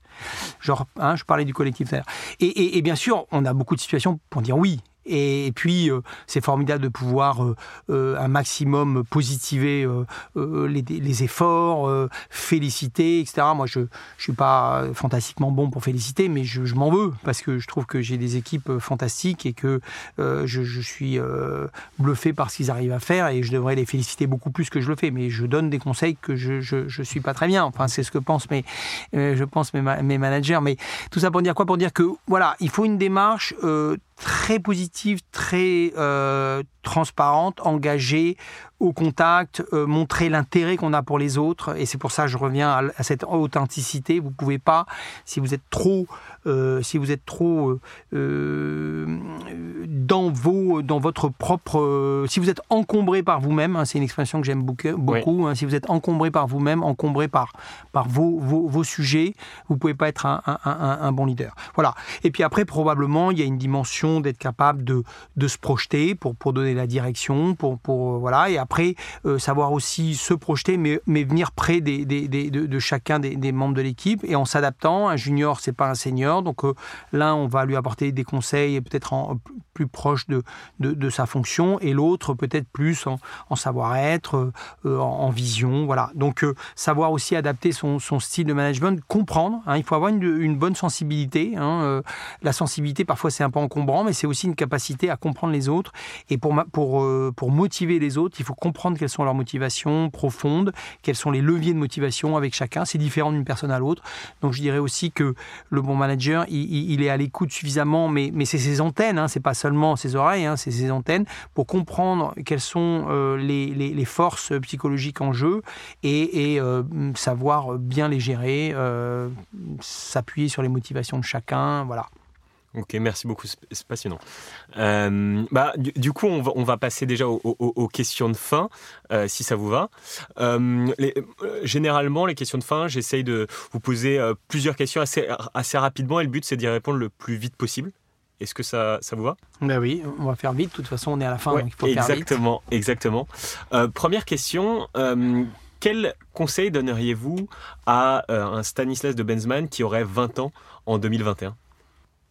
Genre, hein, je parlais du collectif. Et, et, bien sûr, on a beaucoup de situations pour dire oui. Et puis, euh, c'est formidable de pouvoir euh, euh, un maximum positiver les, efforts, féliciter, etc. Moi, je ne suis pas fantastiquement bon pour féliciter, mais je, m'en veux parce que je trouve que j'ai des équipes fantastiques et que je, suis bluffé par ce qu'ils arrivent à faire et je devrais les féliciter beaucoup plus que je le fais. Mais je donne des conseils que je ne suis pas très bien. Enfin, c'est ce que pensent mes, je pense mes, managers. Mais tout ça pour dire quoi? Pour dire que, voilà, il faut une démarche très positive, très euh, transparente, engagée, au contact, euh, montrer l'intérêt qu'on a pour les autres. Et c'est pour ça que je reviens à, cette authenticité. Vous pouvez pas, si vous êtes trop, euh, si vous êtes trop euh, dans vos, dans votre propre, si vous êtes encombré par vous-même, hein, c'est une expression que j'aime beaucoup. Hein, si vous êtes encombré par vous-même, encombré par par vos, vos, vos, sujets, vous pouvez pas être un, un, un, bon leader. Voilà. Et puis après, probablement, il y a une dimension d'être capable de, de se projeter pour pour donner la direction, pour pour voilà. Et après, euh, savoir aussi se projeter, mais, mais venir près des, des, de, chacun des, membres de l'équipe et en s'adaptant. Un junior, c'est pas un senior, donc euh, l'un, on va lui apporter des conseils peut-être plus proche de, de, sa fonction, et l'autre peut-être plus en, savoir-être, euh, en, vision, voilà. Donc savoir aussi adapter son, style de management, comprendre. Hein, il faut avoir une, bonne sensibilité. Hein, la sensibilité, parfois, c'est un peu encombrant, mais c'est aussi une capacité à comprendre les autres et pour, pour, pour motiver les autres, il faut comprendre quelles sont leurs motivations profondes, quels sont les leviers de motivation avec chacun. C'est différent d'une personne à l'autre. Donc je dirais aussi que le bon il, est à l'écoute suffisamment, mais, c'est ses antennes, hein, c'est pas seulement ses oreilles, hein, c'est ses antennes, pour comprendre quelles sont euh, les, forces psychologiques en jeu et, et euh, savoir bien les gérer, euh, s'appuyer sur les motivations de chacun. Voilà. Ok, merci beaucoup, c'est passionnant. Euh, bah, du, coup, on va, on va, passer déjà aux, questions de fin, euh, si ça vous va. Euh, les, généralement, les questions de fin, j'essaye de vous poser plusieurs questions assez, assez rapidement et le but, c'est d'y répondre le plus vite possible. Est-ce que ça, ça vous va? Ben oui, on va faire vite. De toute façon, on est à la fin, donc il faut exactement, faire vite. Exactement. première question. quel conseil donneriez-vous à un Stanislas de Benzman qui aurait 20 ans en 2021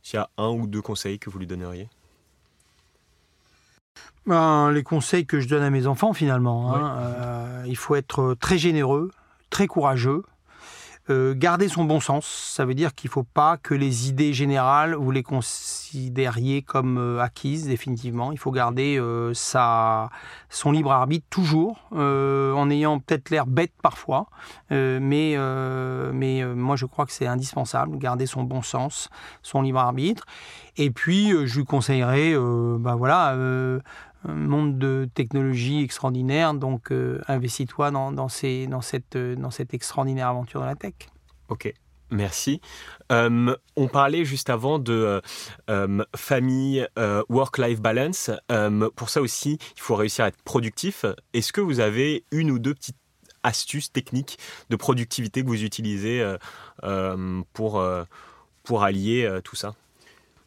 s'il y a un ou deux conseils que vous lui donneriez? Ben, Les conseils que je donne à mes enfants, finalement. Hein, euh, il faut être très généreux, très courageux. Euh, garder son bon sens, ça veut dire qu'il ne faut pas que les idées générales, vous les considériez comme euh, acquises définitivement. Il faut garder euh, sa, son libre arbitre toujours, en ayant peut-être l'air bête parfois, mais, mais moi je crois que c'est indispensable, garder son bon sens, son libre arbitre. Et puis je lui conseillerais, ben voilà, un monde de technologie extraordinaire, donc euh, investis-toi dans, dans, ces, dans, cette, dans cette extraordinaire aventure de la tech. Ok. Merci. Euh, on parlait juste avant de euh, famille, work-life balance. pour ça aussi, il faut réussir à être productif. Est-ce que vous avez une ou deux petites astuces techniques de productivité que vous utilisez pour, pour allier tout ça?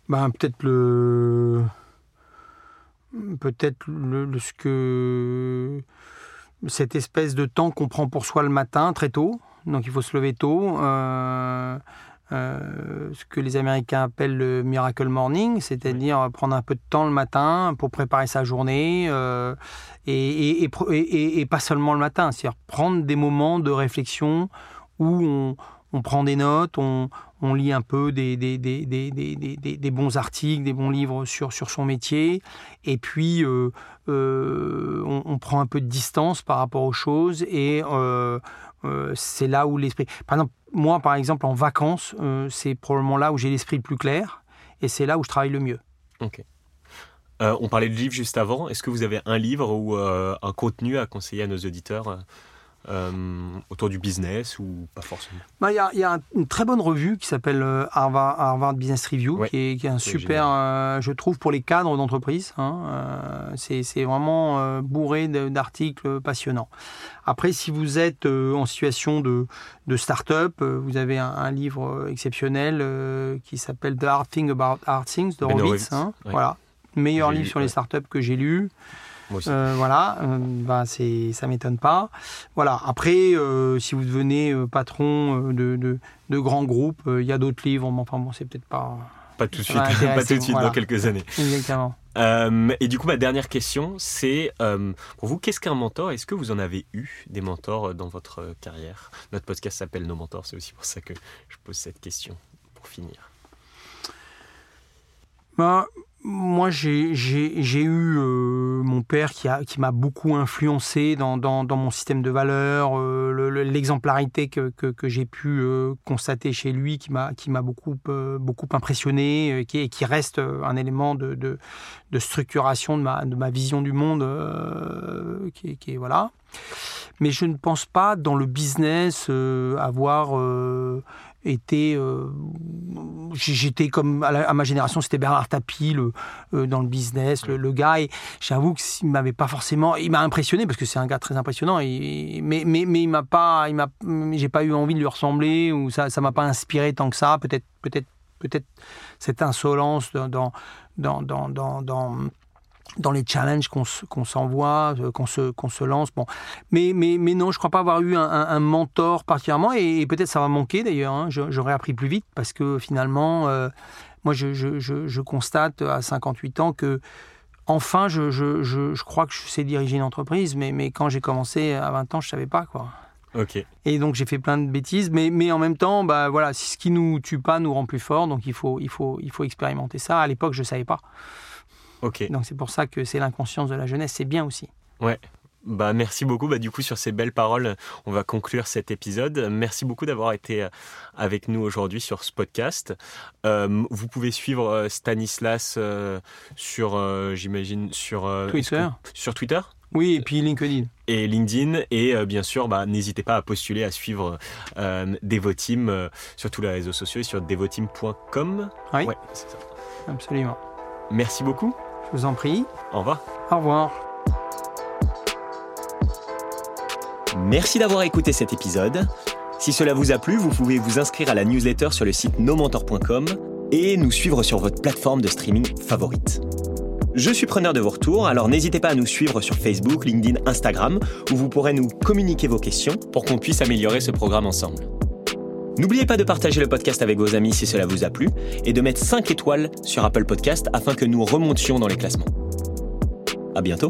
Ben, Peut-être le peut-être le, ce que cette espèce de temps qu'on prend pour soi le matin très tôt, donc il faut se lever tôt. Euh, euh, ce que les Américains appellent le miracle morning, c'est-à-dire prendre un peu de temps le matin pour préparer sa journée euh, et, et, pas seulement le matin, c'est-à-dire prendre des moments de réflexion où on, on prend des notes, on, on lit un peu des, des, des, des, bons articles, des bons livres sur, sur son métier, et puis euh, euh, on, prend un peu de distance par rapport aux choses, et euh, c'est là où l'esprit... Par exemple, moi, par exemple, en vacances, c'est probablement là où j'ai l'esprit le plus clair, et c'est là où je travaille le mieux. Ok. on parlait de livres juste avant. Est-ce que vous avez un livre ou un contenu à conseiller à nos auditeurs autour du business ou pas forcément? Bah, Il y, a une très bonne revue qui s'appelle euh, Harvard, Business Review, qui, est, un super, euh, je trouve, pour les cadres d'entreprise. Hein, c'est vraiment bourré d'articles passionnants. Après, si vous êtes en situation de, de start-up, vous avez un, livre exceptionnel qui s'appelle The Hard Thing About Hard Things de ben Horowitz. Hein, Voilà, meilleur livre sur les startups que j'ai lu. Euh, voilà, euh, bah c'est, ça m'étonne pas. Voilà. Après, euh, si vous devenez patron de, de, grands groupes, il y a d'autres livres, mais enfin bon, c'est peut-être pas. Pas tout de suite, pas tout de suite dans quelques années. Exactement. et du coup, ma dernière question, c'est pour vous, qu'est-ce qu'un mentor? Est-ce que vous en avez eu des mentors dans votre carrière? Notre podcast s'appelle Nos mentors, c'est aussi pour ça que je pose cette question pour finir. Bah, moi, j'ai eu euh, mon père qui m'a qui beaucoup influencé dans, dans, dans, mon système de valeurs, euh, l'exemplarité que, que, j'ai pu euh, constater chez lui, qui m'a beaucoup, beaucoup impressionné, qui, qui reste un élément de, de, de, structuration de ma, de ma vision du monde. qui, qui, voilà. Mais je ne pense pas dans le business avoir était euh, j'étais comme à, ma génération c'était Bernard Tapie le, euh, dans le business le, gars. Et j'avoue qu'il m'avait pas forcément il m'a impressionné parce que c'est un gars très impressionnant et, mais, mais, mais il m'a pas il m'a j'ai pas eu envie de lui ressembler ou ça ça m'a pas inspiré tant que ça. Peut-être peut-être peut-être cette insolence dans dans dans dans, dans dans les challenges qu'on s'envoie, euh, qu'on se, qu'on se lance. Bon. Mais, mais, mais non, je ne crois pas avoir eu un, mentor particulièrement, et, peut-être ça va manquer d'ailleurs, hein. j'aurais appris plus vite, parce que finalement, euh, moi je, je, je, constate à 58 ans que enfin, je, je, crois que je sais diriger une entreprise, mais, mais quand j'ai commencé à 20 ans, je ne savais pas. quoi. Ok. Et donc j'ai fait plein de bêtises, mais, mais en même temps, bah, voilà, ce qui nous tue pas nous rend plus fort, donc il faut, il faut, il faut expérimenter ça. À l'époque, je ne savais pas. Donc c'est pour ça que c'est l'inconscience de la jeunesse, c'est bien aussi. Ouais. Bah, merci beaucoup. Bah, du coup, sur ces belles paroles, on va conclure cet épisode. Merci beaucoup d'avoir été euh, avec nous aujourd'hui sur ce podcast. Euh, vous pouvez suivre euh, Stanislas sur, j'imagine, sur Twitter. Sur Twitter? Oui, et puis LinkedIn. Et LinkedIn. Et bien sûr, bah, n'hésitez pas à postuler, à suivre Devoteam sur tous les réseaux sociaux et sur devoteam.com. Oui, ouais, c'est ça. Absolument. Merci beaucoup. Je vous en prie. Au revoir. Au revoir. Merci d'avoir écouté cet épisode. Si cela vous a plu, vous pouvez vous inscrire à la newsletter sur le site nomentor.com et nous suivre sur votre plateforme de streaming favorite. Je suis preneur de vos retours, alors n'hésitez pas à nous suivre sur Facebook, LinkedIn, Instagram, où vous pourrez nous communiquer vos questions pour qu'on puisse améliorer ce programme ensemble. N'oubliez pas de partager le podcast avec vos amis si cela vous a plu et de mettre 5 étoiles sur Apple Podcast afin que nous remontions dans les classements. À bientôt